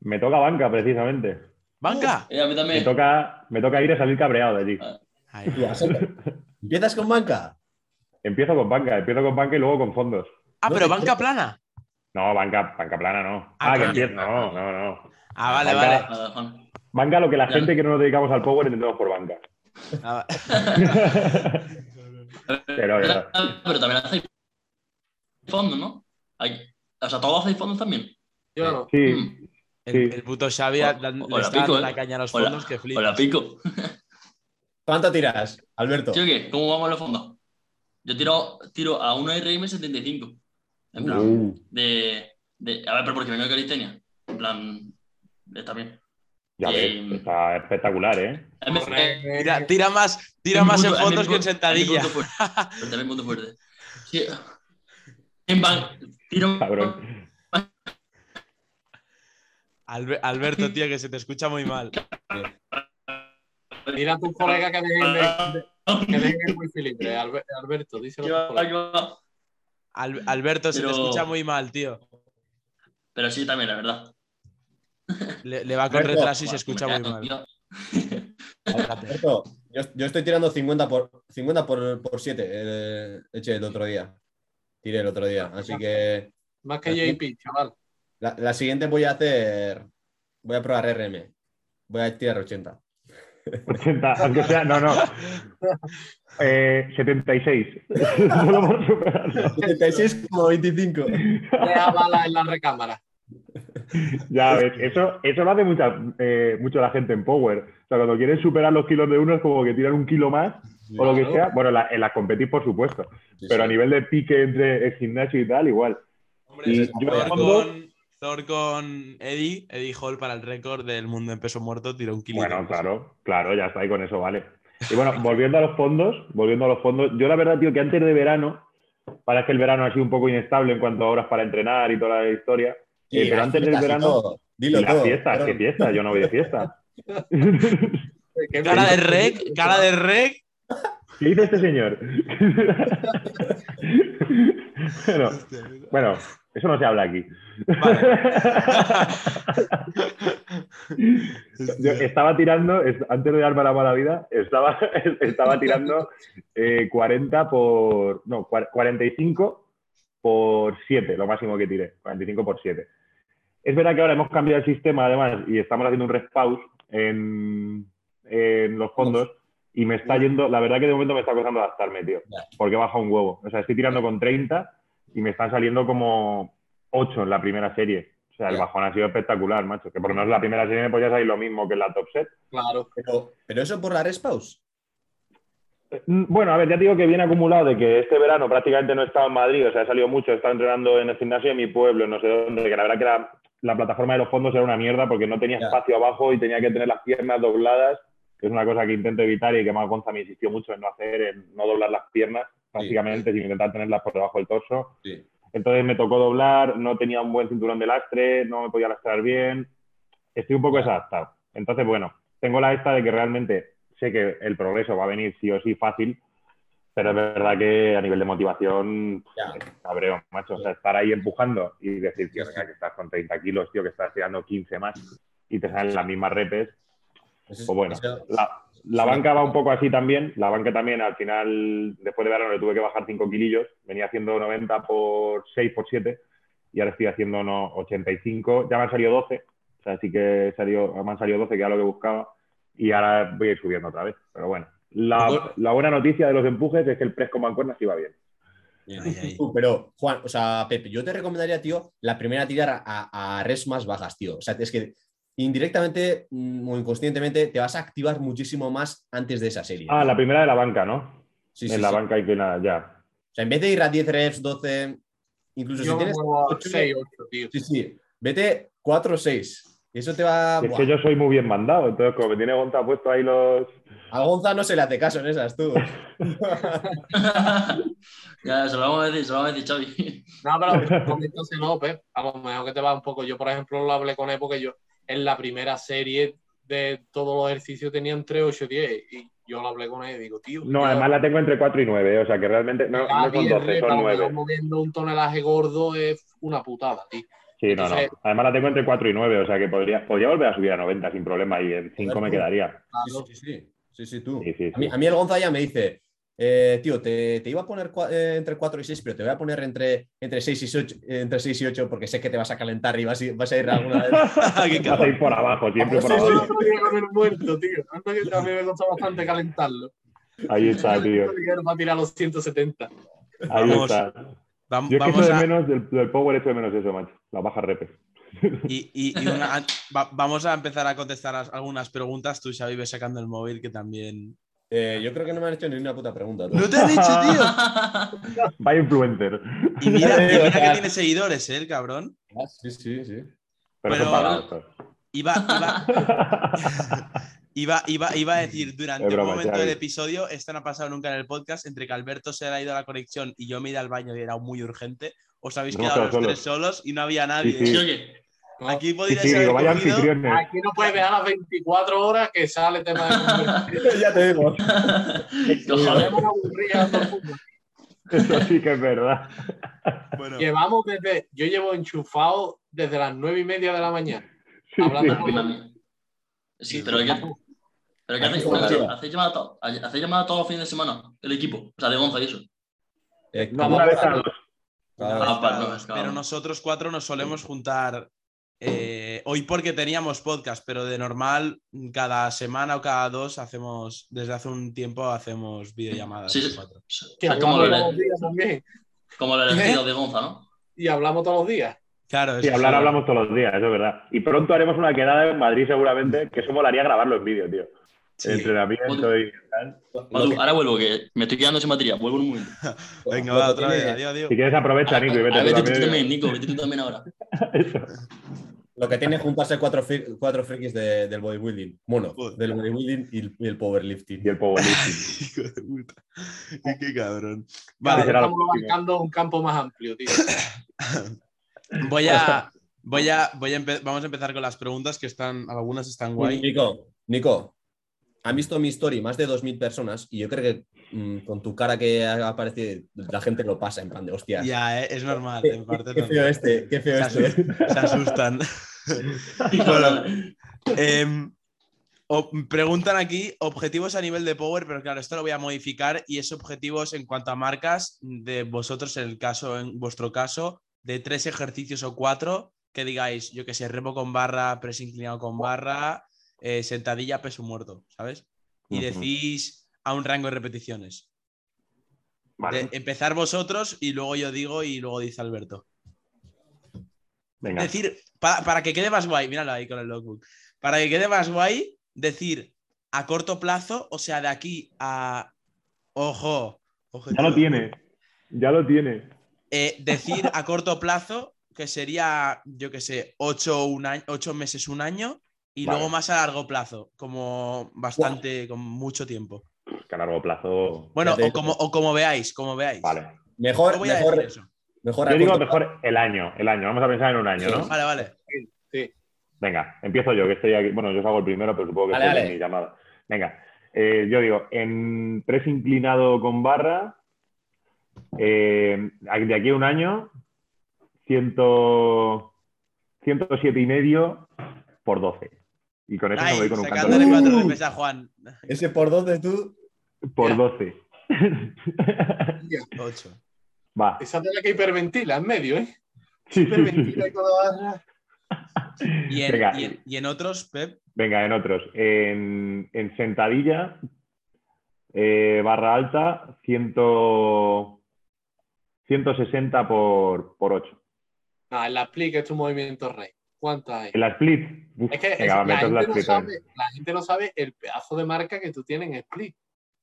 Me toca banca, precisamente. ¡Banca! Eh, a mí Me también. toca, me toca ir a salir cabreado de allí. Asota, ¿Empiezas con banca? Empiezo con banca, empiezo con banca y luego con fondos. Ah, pero banca plana. No, banca, banca plana no. Ah, Ah, que empiezo. No, no, no. Ah, vale, Banca- vale. Banca lo que la gente que no nos dedicamos al power entendemos por banca. Ah, Pero, pero- Pero también hacéis fondos, ¿no? Hay- o sea, todos hacéis fondos también. Yo no. sí, Mm. el, Sí. el puto Xavi O- o la está pico, dando ¿eh? la caña a los fondos que O flipas. pico. ¿Cuánto tiras, Alberto? ¿Sí o qué? ¿Cómo vamos los fondos? Yo tiro, tiro a una RM75. En plan, Uh, de, de. A ver, pero porque vengo de calistenia. En plan. Está bien. Ya Eh, ves, está espectacular, ¿eh? Es mi- Corre. Tira, tira más, tira más en punto- fondos que en sentadilla. también punto fuerte. Sí. En tiro. Cabrón. Albe- Alberto, tío, que se te escucha muy mal. Dile a tus colegas que dejen, de, que dejen el wifi libre. Albe- Alberto, díselo a tus colegas. Alberto, se te escucha muy mal, tío. Pero sí, también, la verdad. Le, le va con Alberto, retraso y se escucha muy mal. Alberto, yo, yo estoy tirando 50 por, 50 por, por 7. eh, eché el otro día. Tiré el otro día. Así que Más que JP, chaval. la, la siguiente voy a hacer. Voy a probar RM. voy a tirar 80. 80, aunque sea, no, no. Eh, 76. Solo por superarlo. 76,25. Deja bala en la recámara. Ya ves, eso, eso lo hace mucha, eh, mucho la gente en Power. O sea, cuando quieren superar los kilos de uno es como que tiran un kilo más o lo que sea. Bueno, la- en las competir, por supuesto. Pero a nivel de pique entre el gimnasio y tal, igual. Hombre, Y Thor, yo de con, Thor con Eddie, Eddie Hall para el récord del mundo en peso muerto tiró un kilo. Bueno, claro, claro, ya está, y con eso vale. Y bueno, volviendo a los fondos, volviendo a los fondos, yo la verdad, tío, que antes de verano, para que el verano ha sido un poco inestable en cuanto a horas para entrenar y toda la historia, eh, pero antes del verano, todo. Dilo y las todo. fiestas, cabrón. ¿qué fiestas? Yo no voy de fiesta. ¿Qué Cara de rec, cara de rec. ¿Qué dice este señor? bueno, bueno, eso no se habla aquí. Yo estaba tirando, es- antes de darme la mala vida, estaba, estaba tirando eh, 40 por. No, cua- 45 por 7, lo máximo que tiré. 45 por 7. Es verdad que ahora hemos cambiado el sistema, además, y estamos haciendo un respawn en, en los fondos. Y me está yendo, la verdad que de momento me está costando adaptarme, tío. Porque he bajado un huevo. O sea, estoy tirando con 30 y me están saliendo como 8 en la primera serie. O sea, el bajón ha sido espectacular, macho. Que por lo menos la primera serie me podía salir lo mismo que en la top set. Claro. Pero, pero eso por la respaus. Mm, Bueno, a ver, ya te digo que viene acumulado de que este verano prácticamente no he estado en Madrid, o sea, he salido mucho, he estado entrenando en el gimnasio de mi pueblo, no sé dónde, que la verdad que la, la plataforma de los fondos era una mierda porque no tenía espacio abajo y tenía que tener las piernas dobladas, que es una cosa que intento evitar y que más Gonza me insistió mucho en no hacer, en no doblar las piernas, básicamente, sino intentar tenerlas por debajo del torso. Sí. Entonces me tocó doblar, no tenía un buen cinturón de lastre, no me podía lastrar bien. Estoy un poco desadaptado. Entonces, bueno, tengo la esta de que realmente sé que el progreso va a venir sí o sí fácil, pero es verdad que a nivel de motivación, Ya. cabreo, macho. O sea, estar ahí empujando y decir, tío, venga, que estás con 30 kilos, tío, que estás tirando 15 más y te salen las mismas repes. Eso- Pues bueno, la, la banca va un poco así también. La banca también, al final, después de verano, le tuve que bajar 5 kilillos. Venía haciendo 90 por 6 por 7 y ahora estoy haciendo no, 85. Ya me han salido 12. O sea, sí que salió, me han salido 12, que era lo que buscaba. Y ahora voy a ir subiendo otra vez. Pero bueno, la, la buena noticia de los empujes es que el press con mancuernas sí va bien. Bien. Ahí, ahí. Pero, Juan, o sea, Pepe, yo te recomendaría, tío, la primera tirar a, a res más bajas, tío. O sea, es que indirectamente mm, o inconscientemente te vas a activar muchísimo más antes de esa serie. Ah, la primera de la banca, ¿no? Sí, en sí, la sí. banca hay que nada, ya. O sea, en vez de ir a 10 reps, 12, incluso Yo si tienes. muevo a ocho, 6, 8, tío. Sí, sí. Vete 4 o 6. Eso te va. Es buah. que yo soy muy bien mandado, entonces como me tiene Gonza puesto ahí los... A Gonza no se le hace caso en esas, tú. ya, se lo vamos a decir, se lo vamos a decir, Xavi. No, pero coméntaselo, Pep. A lo mejor que te va un poco. Yo, por ejemplo, lo hablé con él porque yo en la primera serie de todos los ejercicios tenía entre 8 y 10. Y yo lo hablé con él y digo, tío. No, ya- además la tengo entre 4 y 9, o sea que realmente no, Ah, no son bien, 12, rep, a son lo mejor 9. moviendo un tonelaje gordo es una putada, tío. Sí, no, no. Además la tengo entre 4 y 9, o sea que podría, podría volver a subir a 90 sin problema y en 5 me quedaría. Claro. Sí, sí, sí. Sí, sí, tú. Sí, sí, A, mí, a mí el Gonza ya me dice, eh, tío, te, te iba a poner eh, entre 4 y 6, pero te voy a poner entre, entre, 6 y 8, entre 6 y 8 porque sé que te vas a calentar y vas, a ir- vas a ir alguna vez. Vas a ir por abajo, siempre por Sí, sí, abajo. Podría haber muerto, tío. Anda que a mí me costó bastante calentarlo. Ahí está, tío. Va a tirar los 170. Ahí Vamos. está. Vam- Yo es que Vamos echo de menos del, del Power, echo de menos eso, macho. La baja repes. y, y- y una- va- vamos a empezar a contestar a- algunas preguntas. Tú, Xavi, ves sacando el móvil que también. Eh, yo creo que no me han hecho ni una puta pregunta. tú. ¡No te han hecho, tío! Vaya influencer. Y mira, y mira que tiene seguidores, ¿eh, el cabrón. Ah, sí, sí, sí. Pero, Pero-. Iba, iba, iba, iba, iba a decir, durante Es broma, un momento Xavi. del episodio, esto no ha pasado nunca en el podcast, entre que Alberto se le ha ido a la conexión y yo me he ido al baño y era muy urgente, os habéis quedado los quedado tres solos y no había nadie. Sí, ¿Sí sí. o qué? Aquí Sí, podríais sí, digo, vaya. Aquí no puedes dejar las 24 horas que sale tema de ya te digo. Eso sí que es verdad. Bueno, Llevamos desde. Yo llevo enchufado desde las 9 y media de la mañana. Sí, Hablando sí, con- sí. Sí, pero ¿qué, pero ¿qué hacéis? ¿Hacéis llamada, ¿Hacéis llamada todos los fines de semana? El equipo. O sea, de Gonza y eso. Eh, No, una vez dos. una Ah, claro. pero nosotros cuatro nos solemos juntar eh, hoy porque teníamos podcast, pero de normal, cada semana o cada dos hacemos, desde hace un tiempo hacemos videollamadas. Sí, sí. cuatro. Como lo, de, como lo elegido de Gonza, ¿no? Y hablamos todos los días. Claro, Sí, hablar sí. hablamos todos los días, eso es verdad. Y pronto haremos una quedada en Madrid seguramente, que eso molaría grabarlo en vídeo, tío. Sí. Entrenamiento y tal. Que- ahora vuelvo, que me estoy quedando sin batería. Vuelvo en un momento. Venga, va, otra vez. Adiós, adiós. Si quieres aprovecha, Nico, y vete tú vete tú también. también, Nico, vete tú también ahora. Lo que tiene es juntarse cuatro, fri- cuatro frikis de- del bodybuilding. Bueno, del bodybuilding y el, y el powerlifting. Y el powerlifting. Hijo de puta. Qué cabrón. Vale, estamos próximo. abarcando un campo más amplio, tío. voy a. Voy a, voy a vamos a empezar con las preguntas que están, algunas están guay. Nico, Nico, han visto mi story más de 2.000 personas y yo creo que mm, con tu cara que ha aparecido la gente lo pasa en plan de hostias. Ya, eh, es normal. Qué, En parte qué feo normal. este, qué feo Se, este. se asustan. Bueno, em, o- preguntan aquí objetivos a nivel de Power, pero claro, esto lo voy a modificar y es objetivos en cuanto a marcas de vosotros, en el caso, en vuestro caso, de tres ejercicios o cuatro que digáis, yo que sé, remo con barra, press inclinado con barra, eh, sentadilla, peso muerto, ¿sabes? Y decís a un rango de repeticiones. Vale, De empezar vosotros y luego yo digo y luego dice Alberto. venga. Decir, pa- para que quede más guay, míralo ahí con el logbook. Para que quede más guay, decir a corto plazo, o sea, de aquí a. Ojo. ojo Ya lo tiene. Ya lo tiene. Eh, decir a corto plazo, que sería, yo que sé, ocho, un año, ocho meses, un año, y Vale. luego más a largo plazo, como bastante, con mucho tiempo. Que a largo plazo. Bueno, o como, o como veáis, como veáis. Vale. Mejor, No voy a mejor, decir eso. mejor a Yo digo corto mejor el año. El año. Vamos a pensar en un año, ¿no? Vale, vale. Sí. Venga, empiezo yo, que estoy aquí. Bueno, yo os hago el primero, pero supongo que Dale, estoy en mi llamada. Venga, eh, yo digo, en press inclinado con barra, eh, de aquí a un año, 100, 107 y medio por 12. Y con eso me voy Ay, con un canto sacándole de- cuatro Uh. repes a Juan. Ese por dos de tú. por Mira. 12. Ocho. Va. Esa de la que hiperventila en medio, ¿eh? Sí, sí, sí, sí. Hiperventila y barra. Y en, Venga. y en- y en otros, Pep, Venga, en otros. En, en sentadilla, eh, barra alta, 100, 160 por, por 8. No, en la split, es tu movimiento rey. ¿Cuántas hay? En la split. uf, Es que es- la, gente la no split sabe, la gente no sabe el pedazo de marca que tú tienes en split.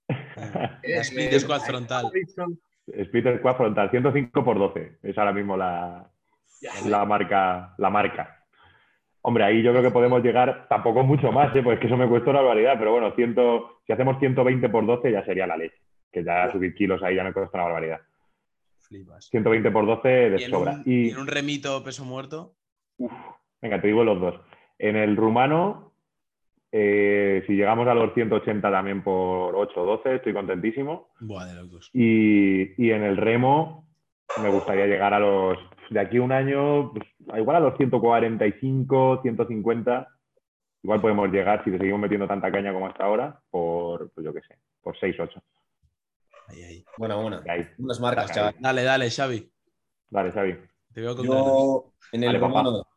la Eh, split eh, squat frontal. Split squad frontal, 105 por 12. Es ahora mismo la, la marca. La marca. Hombre, ahí yo creo que podemos llegar, tampoco mucho más, ¿eh? pues que eso me cuesta una barbaridad, pero bueno, 100, si hacemos 120 por 12 ya sería la leche, que ya subir kilos ahí ya me cuesta una barbaridad. Flipas. 120 por 12 de Y en, sobra. un, Y- y en un remito peso muerto. Venga, te digo los dos. En el rumano, eh, si llegamos a los 180 también por 8 o 12, estoy contentísimo. Buah, de locos. Y, y en el remo, me gustaría llegar a los, de aquí a un año, pues, igual a los 145, 150. Igual podemos llegar, si le seguimos metiendo tanta caña como hasta ahora, por, pues yo qué sé, por 6, 8. Buena, buena. Unas marcas, ahí. Dale, dale, Xavi. Dale, Xavi. Te veo con. Yo en el rumano,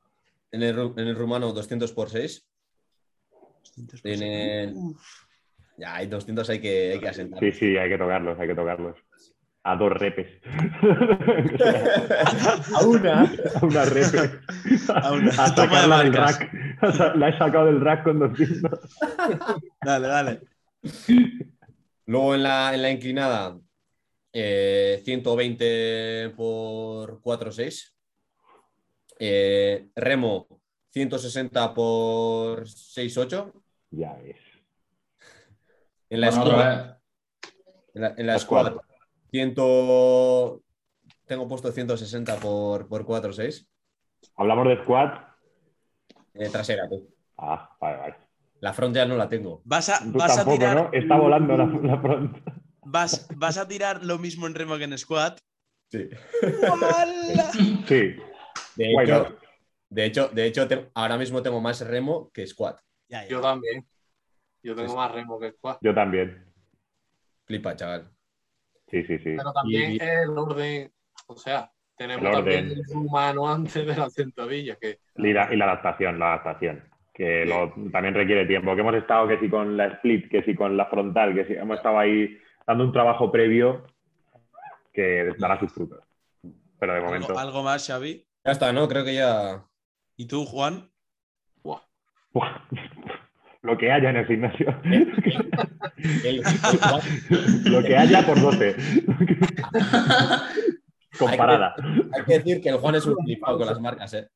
en el, en el rumano 200 por 6. 200 En el- Uf. Ya, hay 200 hay que, hay que asentar. Sí, sí, hay que tocarlos, hay que tocarlos. A dos repes. A una. A una repe. A una- A sacarla del rack. La he sacado del rack con 200. Dale, dale. Luego en la, en la inclinada, eh, 120 por 4, 6. Eh, remo, 160 por 6, 8. Ya ves. En la Bueno, vez. en la, en la La squat, squat. 100 tengo puesto 160 por, por 4, 6. Hablamos de squat. Eh, trasera, tú. Ah, vale, vale. La front ya no la tengo. Vas a, Tú vas a tampoco, tirar. ¿no? Está volando la, la pronto. Vas, vas a tirar lo mismo en remo que en squat. Sí. ¡Hala! Sí. De hecho, de hecho, de hecho te- ahora mismo tengo más remo que squat. Ya, ya. Yo también. Yo tengo Sí. más remo que squat. Yo también. Flipa, chaval. Sí, sí, sí. Pero también Y- es el orden. O sea, tenemos El también el rumano antes de la sentadilla, que Y la, y la adaptación, la adaptación, que lo- también requiere tiempo. Que hemos estado que si con la split, que si con la frontal, que si hemos estado ahí dando un trabajo previo que dará sus frutos. Pero de momento, ¿Algo, algo más, Xavi? Ya está, ¿no? Creo que ya. ¿Y tú, Juan? ¡buah! lo que haya en el gimnasio, lo que haya por 12, comparada. hay que decir que el Juan es un flipado con las marcas, ¿eh?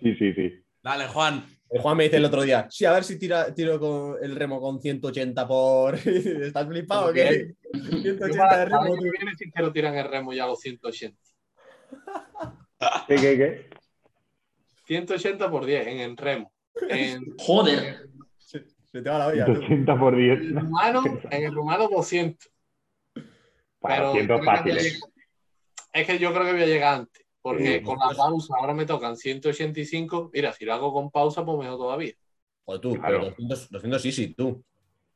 Sí, sí, sí. Dale, Juan. El Juan me dice el otro día, sí, a ver si tira, tiro con el remo con 180 por. ¿Estás flipado o qué? yo 180 para de remo, que tú. viene sí quiero tirar en el remo ya a los 180. ¿Qué, qué, qué? 180 por 10 en el remo. En Joder. Se te va la olla. tú. 180 por 10. el rumano, en el rumano 200. Para Pero 200 creo que voy a fáciles. llegar- Es que yo creo que voy a llegar antes. Porque Sí. con la pausa ahora me tocan 185. Mira, si lo hago con pausa, pues mejor todavía. O tú, Claro. pero 200, 200 sí, sí, tú.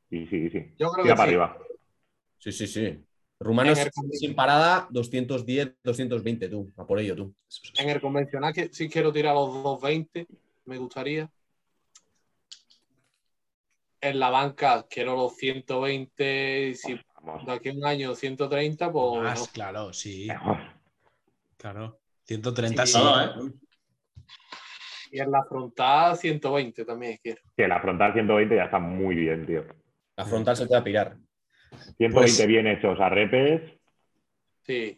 Sí, sí, sí. Yo creo Tira que para sí. arriba. Sí, sí, sí. Rumanos En el- sin parada, 210, 220, tú. A por ello, tú. En el convencional que sí quiero tirar los 220, me gustaría. En la banca quiero los 120. Si Vamos. de aquí a un año 130, pues Más, no. claro, sí. Claro. 130 sí. Sí, todo, ¿eh? Y en la frontal 120 también quiero. Que la frontal 120 ya está muy bien, tío. La frontal se te va a pirar. 120 Pues- bien hechos a repes, Sí.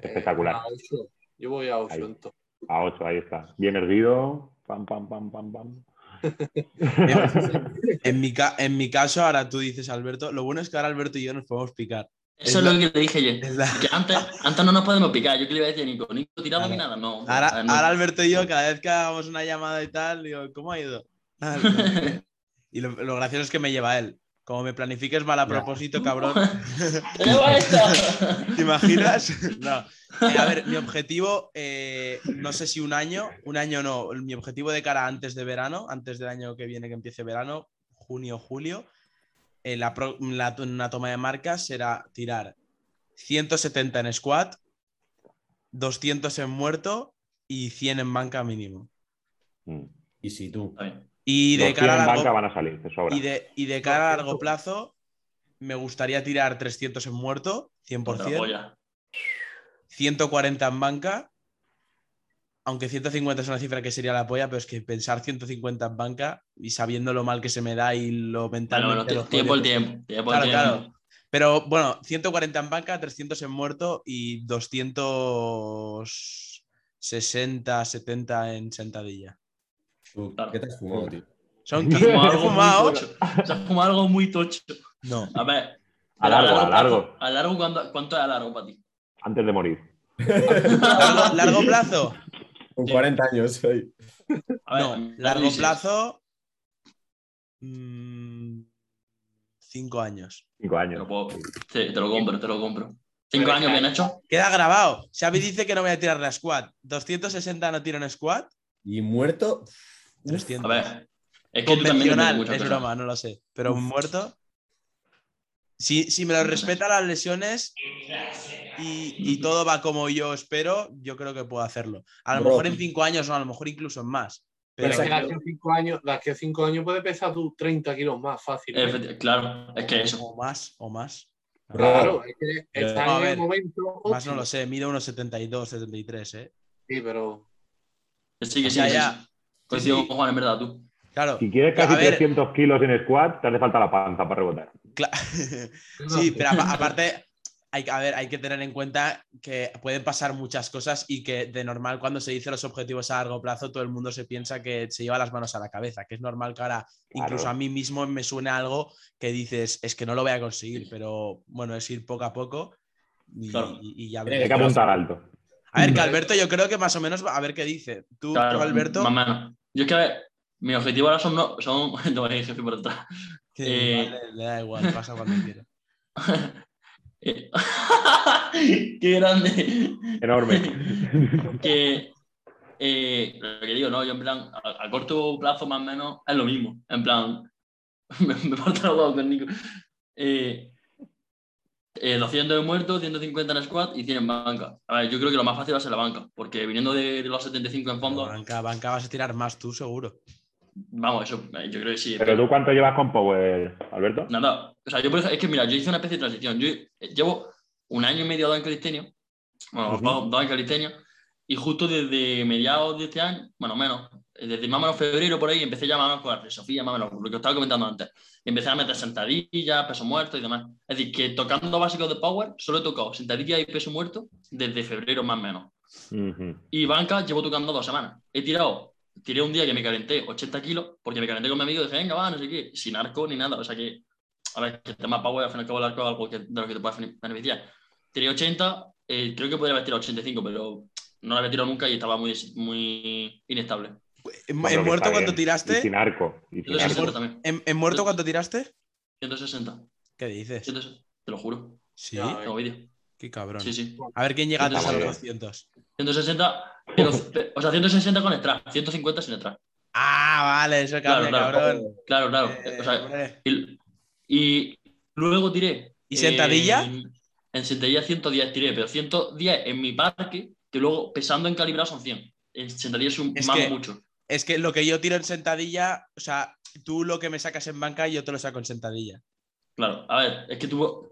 Espectacular. Eh, a ocho. Yo voy a 8 Ahí. entonces. a 8, ahí está. Bien erguido. Pam, pam, pam, pam, pam. En mi, en mi caso, ahora tú dices, Alberto, lo bueno es que ahora Alberto y yo nos podemos picar. Eso Es lo que le dije yo. es la- Que antes, antes no nos podemos picar. Yo que le iba a decir Nico, Nico tirado ni nada, no. Ahora, A ver, no. ahora Alberto y yo, cada vez que hagamos una llamada y tal, digo, ¿cómo ha ido? Ah, no. y lo, lo gracioso es que me lleva él. Como me planifiques mal a propósito, cabrón. ¡Te lleva esta! ¿Te imaginas? No. Eh, a ver, mi objetivo, eh, no sé si un año, un año no, mi objetivo de cara antes de verano, antes del año que viene que empiece verano, junio, julio, eh, la, la- una toma de marcas será tirar 170 en squat, 200 en muerto y 100 en banca mínimo. Mm. Y si tú. Y de cara a 100 en largo, banca van a salir, y de, y de cara a largo plazo, me gustaría tirar 300 en muerto, Otra 100%. polla. 140 en banca. Aunque 150 es una cifra que sería la polla, pero es que pensar 150 en banca y sabiendo lo mal que se me da y lo mental. Bueno, bueno, tiempo el tiempo. Tiempo el Claro, tiempo. claro. Pero bueno, 140 en banca, 300 en muerto y 260, 70 en sentadilla. Claro. ¿Qué te has fumado, tío? Son Se ha 15. fumado ¿He fumado? Se ha fumado algo muy tocho. No. A ver. A largo, a largo. A largo, ¿cuánto, cuánto es a largo para ti? Antes de morir. ¿Largo, largo plazo? Con 40 años soy. A ver, No. Largo plazo. mm, cinco años. Cinco Te años. lo, puedo- sí, te lo compro, te lo compro. Cinco Pero años es que- bien hecho. Queda grabado. Xavi dice que no voy a tirar la squat. 260 no tiro en squat. Y muerto. 300. A ver. Es que tú también Convencional, es broma, no lo sé. Pero un muerto. Si, si me lo respeta las lesiones y, y todo va como yo espero, yo creo que puedo hacerlo. A lo Bro. mejor en cinco años no, a lo mejor incluso en más. Pero Pero es que de aquí a 5 años, de aquí a cinco años puede pesar tú 30 kilos más fácil. Efecti- Claro, es que eso. o más, o más. Claro, es que está No, en ver, el momento. Más no lo sé, mido unos 72, 73, ¿eh? Sí, pero. Sí, que sí. Ya. Coincido Sí. con Juan, en verdad, tú. Claro. Si quieres casi ver. 300 kilos en squat, te hace falta la panza para rebotar. Sí, pero apa- aparte, hay, que- a ver, hay que tener en cuenta que pueden pasar muchas cosas y que de normal cuando se dice los objetivos a largo plazo, todo el mundo se piensa que se lleva las manos a la cabeza, que es normal que ahora incluso a mí mismo me suene algo que dices, es que no lo voy a conseguir, pero bueno, es ir poco a poco y, Claro. y- y ya Hay que apuntar alto. A ver, que Alberto yo creo que más o menos, a ver qué dice. Tú, Claro, tú, Alberto, menos. Yo es que, a ver, mi objetivo ahora son. No, son no, jefe por. Eh, vale, le da igual, pasa cuando quiera. Eh, ¡Qué grande! Enorme. que eh, lo que digo, no, yo en plan, a, a corto plazo más o menos es lo mismo. En plan, me, me falta los huevos con Nico. Eh, eh, 200 de muerto, 150 en squat y 100 en banca. A ver, yo creo que lo más fácil va a ser la banca, porque viniendo de, de los 75 en fondo, Banca, banca vas a tirar más tú, seguro. Vamos, eso, eh, yo creo que sí. Pero tú, ¿cuánto llevas con Power, Alberto? Nada, o sea, yo por ejemplo, es que mira, yo hice una especie de transición. Yo eh, llevo un año y medio dos en calistenia, bueno, Ujú. dos, dos en calistenia, y justo desde mediados de este año, bueno, menos, eh, desde más o menos febrero por ahí, empecé ya más o menos con la filosofía, más o menos, lo que os estaba comentando antes. Empecé a meter sentadillas, peso muerto y demás. Es decir, que tocando básicos de power, solo he tocado sentadillas y peso muerto desde febrero más o menos. Ujú. Y banca llevo tocando dos semanas. He tirado, tiré un día que me calenté 80 kilos, porque me calenté con mi amigo y dije, venga, va, no sé qué, sin arco ni nada. O sea que, a ver, que el tema power, al fin y al cabo, el arco es algo que, de lo que te puede bene- beneficiar. Tiré 80, eh, creo que podría haber tirado 85, pero no lo había tirado nunca y estaba muy, muy inestable. ¿En, Bueno, en muerto. Y tiraste? sin arco. Y sin 160 arco. también. ¿En, en muerto cuánto tiraste? 160. ¿Qué dices? 160, te lo juro. Sí, Tengo vídeo. Qué cabrón. Sí, sí. A ver quién llega antes a los Joder. 200. 160, pero, o sea, 160 con extra, 150 sin extra. Ah, vale, eso Claro, cambia, claro. cabrón. Claro, claro. Eh, o sea, hombre. Y, y luego tiré. ¿Y sentadilla? En, en sentadilla 110 tiré, pero 110 en mi parque, que luego pesando en calibrado son 100. En sentadilla es un que- mucho. Es que lo que yo tiro en sentadilla, o sea, tú lo que me sacas en banca, yo te lo saco en sentadilla. Claro, a ver, es que tu-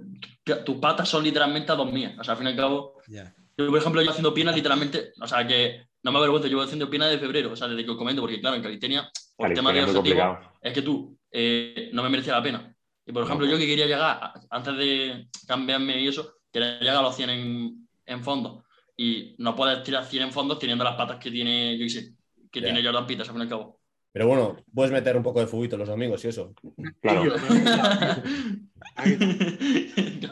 tus patas son literalmente a dos mías. O sea, al fin y al cabo, Ya. yo, por ejemplo, yo haciendo piernas literalmente, o sea, que no me avergüenzo, yo voy haciendo piernas de febrero, o sea, desde que os comento, porque claro, en calistenia, por el tema de objetivo, es que tú eh, no me merecía la pena. Y por ejemplo, yo que quería llegar, antes de cambiarme y eso, quería llegar a los 100 en, en fondo. Y no puedes tirar 100 en fondos teniendo las patas que tiene, yo qué sé, que Ya. tiene Jordan Peters, al fin y al cabo. Pero bueno, puedes meter un poco de fubito los domingos y eso. Claro.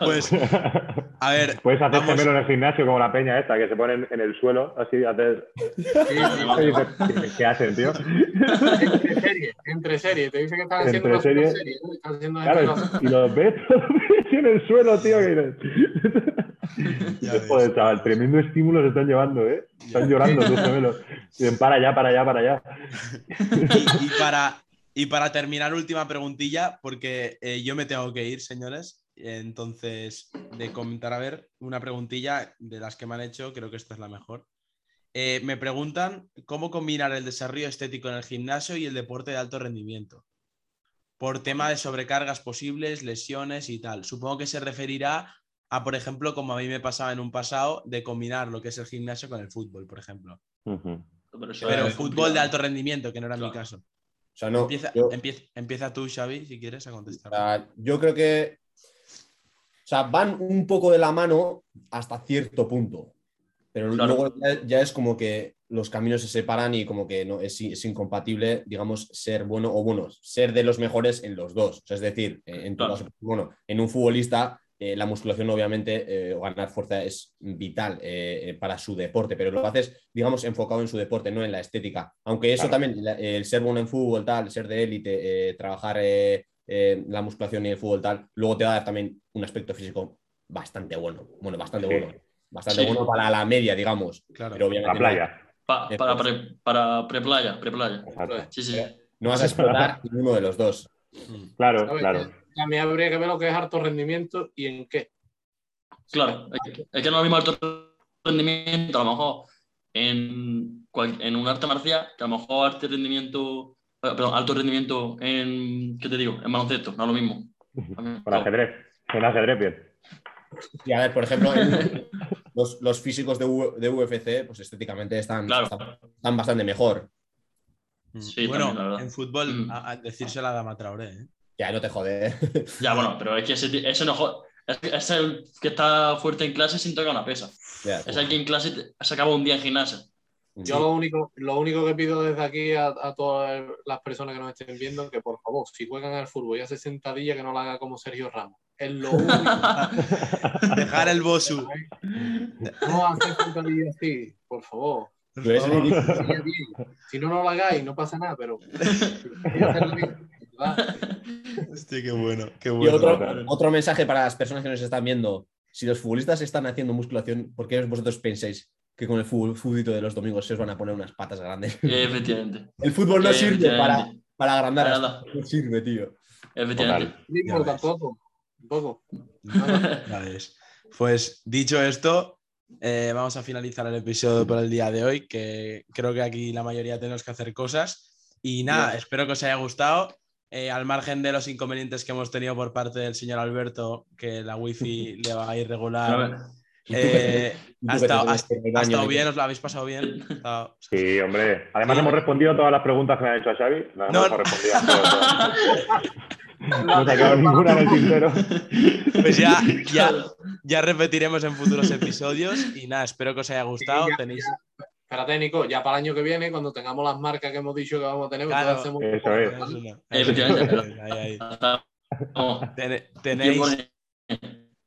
Pues, a ver, Puedes hacer Vamos. gemelo en el gimnasio como la peña esta, que se ponen en el suelo, así, hacer... Sí, Y dices, ¿qué- ¿Qué hacen, tío? Entre series, entre series. Te dice que están haciendo Entre una series. serie. ¿no? Están haciendo Claro, y los ves en el suelo, tío, que. Joder, chaval, tremendo estímulo se están llevando, ¿eh? Están llorando tus gemelos. Para allá, para allá, para allá. Y, y para, y para terminar, última preguntilla, porque eh, yo me tengo que ir, señores. Entonces, de comentar, a ver, una preguntilla de las que me han hecho, creo que esta es la mejor. Eh, me preguntan cómo combinar el desarrollo estético en el gimnasio y el deporte de alto rendimiento. Por tema de sobrecargas posibles, lesiones y tal. Supongo que se referirá a, por ejemplo, como a mí me pasaba en un pasado, de combinar lo que es el gimnasio con el fútbol, por ejemplo. Pero, fútbol de alto rendimiento, que no era mi caso. O sea, no. Empieza, yo- empieza, empieza tú, Xavi, si quieres, a O contestar. sea, yo creo que. O sea, van un poco de la mano hasta cierto punto. Pero Claro. luego ya, ya es como que los caminos se separan y como que no es, es incompatible, digamos, ser bueno o bueno, ser de los mejores en los dos. O sea, es decir, en caso, bueno, en un futbolista, eh, la musculación, obviamente, eh, o ganar fuerza es vital eh, para su deporte, pero lo haces, digamos, enfocado en su deporte, no en la estética. Aunque eso Claro. también, la- el ser bueno en fútbol, tal, ser de élite, eh, trabajar eh, eh, la musculación y el fútbol, tal, luego te va a dar también un aspecto físico bastante bueno. Bueno, bastante Sí. bueno. Bastante Sí. bueno para la media, digamos. Claro. Pero obviamente La playa. Pa- para pre, para pre-playa, pre-playa. Exacto. Sí, sí. No vas a explotar ninguno de los dos. Claro, ¿sabes? También habría que ver lo que es harto rendimiento y en qué. Claro, es que, es que no es lo mismo alto rendimiento, a lo mejor en, en un arte marcial, que a lo mejor arte rendimiento, eh, perdón, alto rendimiento en, ¿qué te digo? En baloncesto, no es lo mismo. Con ajedrez. En ajedrez, bien. Y a ver, por ejemplo, los, los físicos de, U- de UFC, pues estéticamente están, Claro. están, están bastante mejor. Sí, bueno, también, en fútbol, Mm. a, a decirse la dama Traoré. ¿eh? Ya, no te jode. Ya, bueno, pero es que ese, ese no jo- es, el que está fuerte en clase sin tocar una pesa. Ya, Es el que en clase se acaba un día en gimnasia. Yo lo único, lo único que pido desde aquí a, a todas las personas que nos estén viendo, que por favor, si juegan al fútbol y hace sentadilla, que no la haga como Sergio Ramos. Es lo único. Dejar el bosu. No hacer sentadilla así, por favor. Bien. Si no, no la hagáis, no pasa nada, pero. Hostia, qué bueno. Qué Y bueno. otro, claro. otro mensaje para las personas que nos están viendo. Si los futbolistas están haciendo musculación, ¿por qué vosotros pensáis que con el fútbol, futbolito de los domingos se os van a poner unas patas grandes? Efectivamente. El fútbol no sirve para, para agrandar. Para a- nada. No sirve, tío. Efectivamente. Mismo tampoco. Tampoco. Pues dicho esto, eh, vamos a finalizar el episodio por el día de hoy, que creo que aquí la mayoría tenemos que hacer cosas. Y nada, Bien. espero que os haya gustado. Eh, al margen de los inconvenientes que hemos tenido por parte del señor Alberto, que la wifi le va a ir regular. ¿Y tú qué- eh, ha estado, bien, os lo habéis pasado bien. Estado- Sí, hombre. Además Sí. hemos respondido todas las preguntas que me han hecho a Xavi. Las No, hemos no. respondido todas. No se ha quedado ninguna en el tintero. Pues ya, ya, ya repetiremos en futuros episodios. Y nada, espero que os haya gustado. ya- Tenéis, Espérate, Nico, ya para el año que viene, cuando tengamos las marcas que hemos dicho que vamos a tener, Claro. hacemos Eso es. Eso no. Efectivamente. Ahí, ahí. Hasta- vamos. Ten- ¿Quién Tenéis,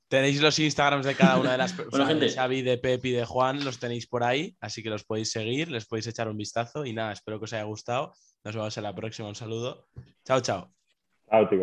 tenéis los Instagrams de cada una de las Bueno, personas, de gente. Xavi, de Pep y de Juan, los tenéis por ahí, así que los podéis seguir, les podéis echar un vistazo y nada, espero que os haya gustado. Nos vemos en la próxima, un saludo. Chao, chao. Chao, chicos.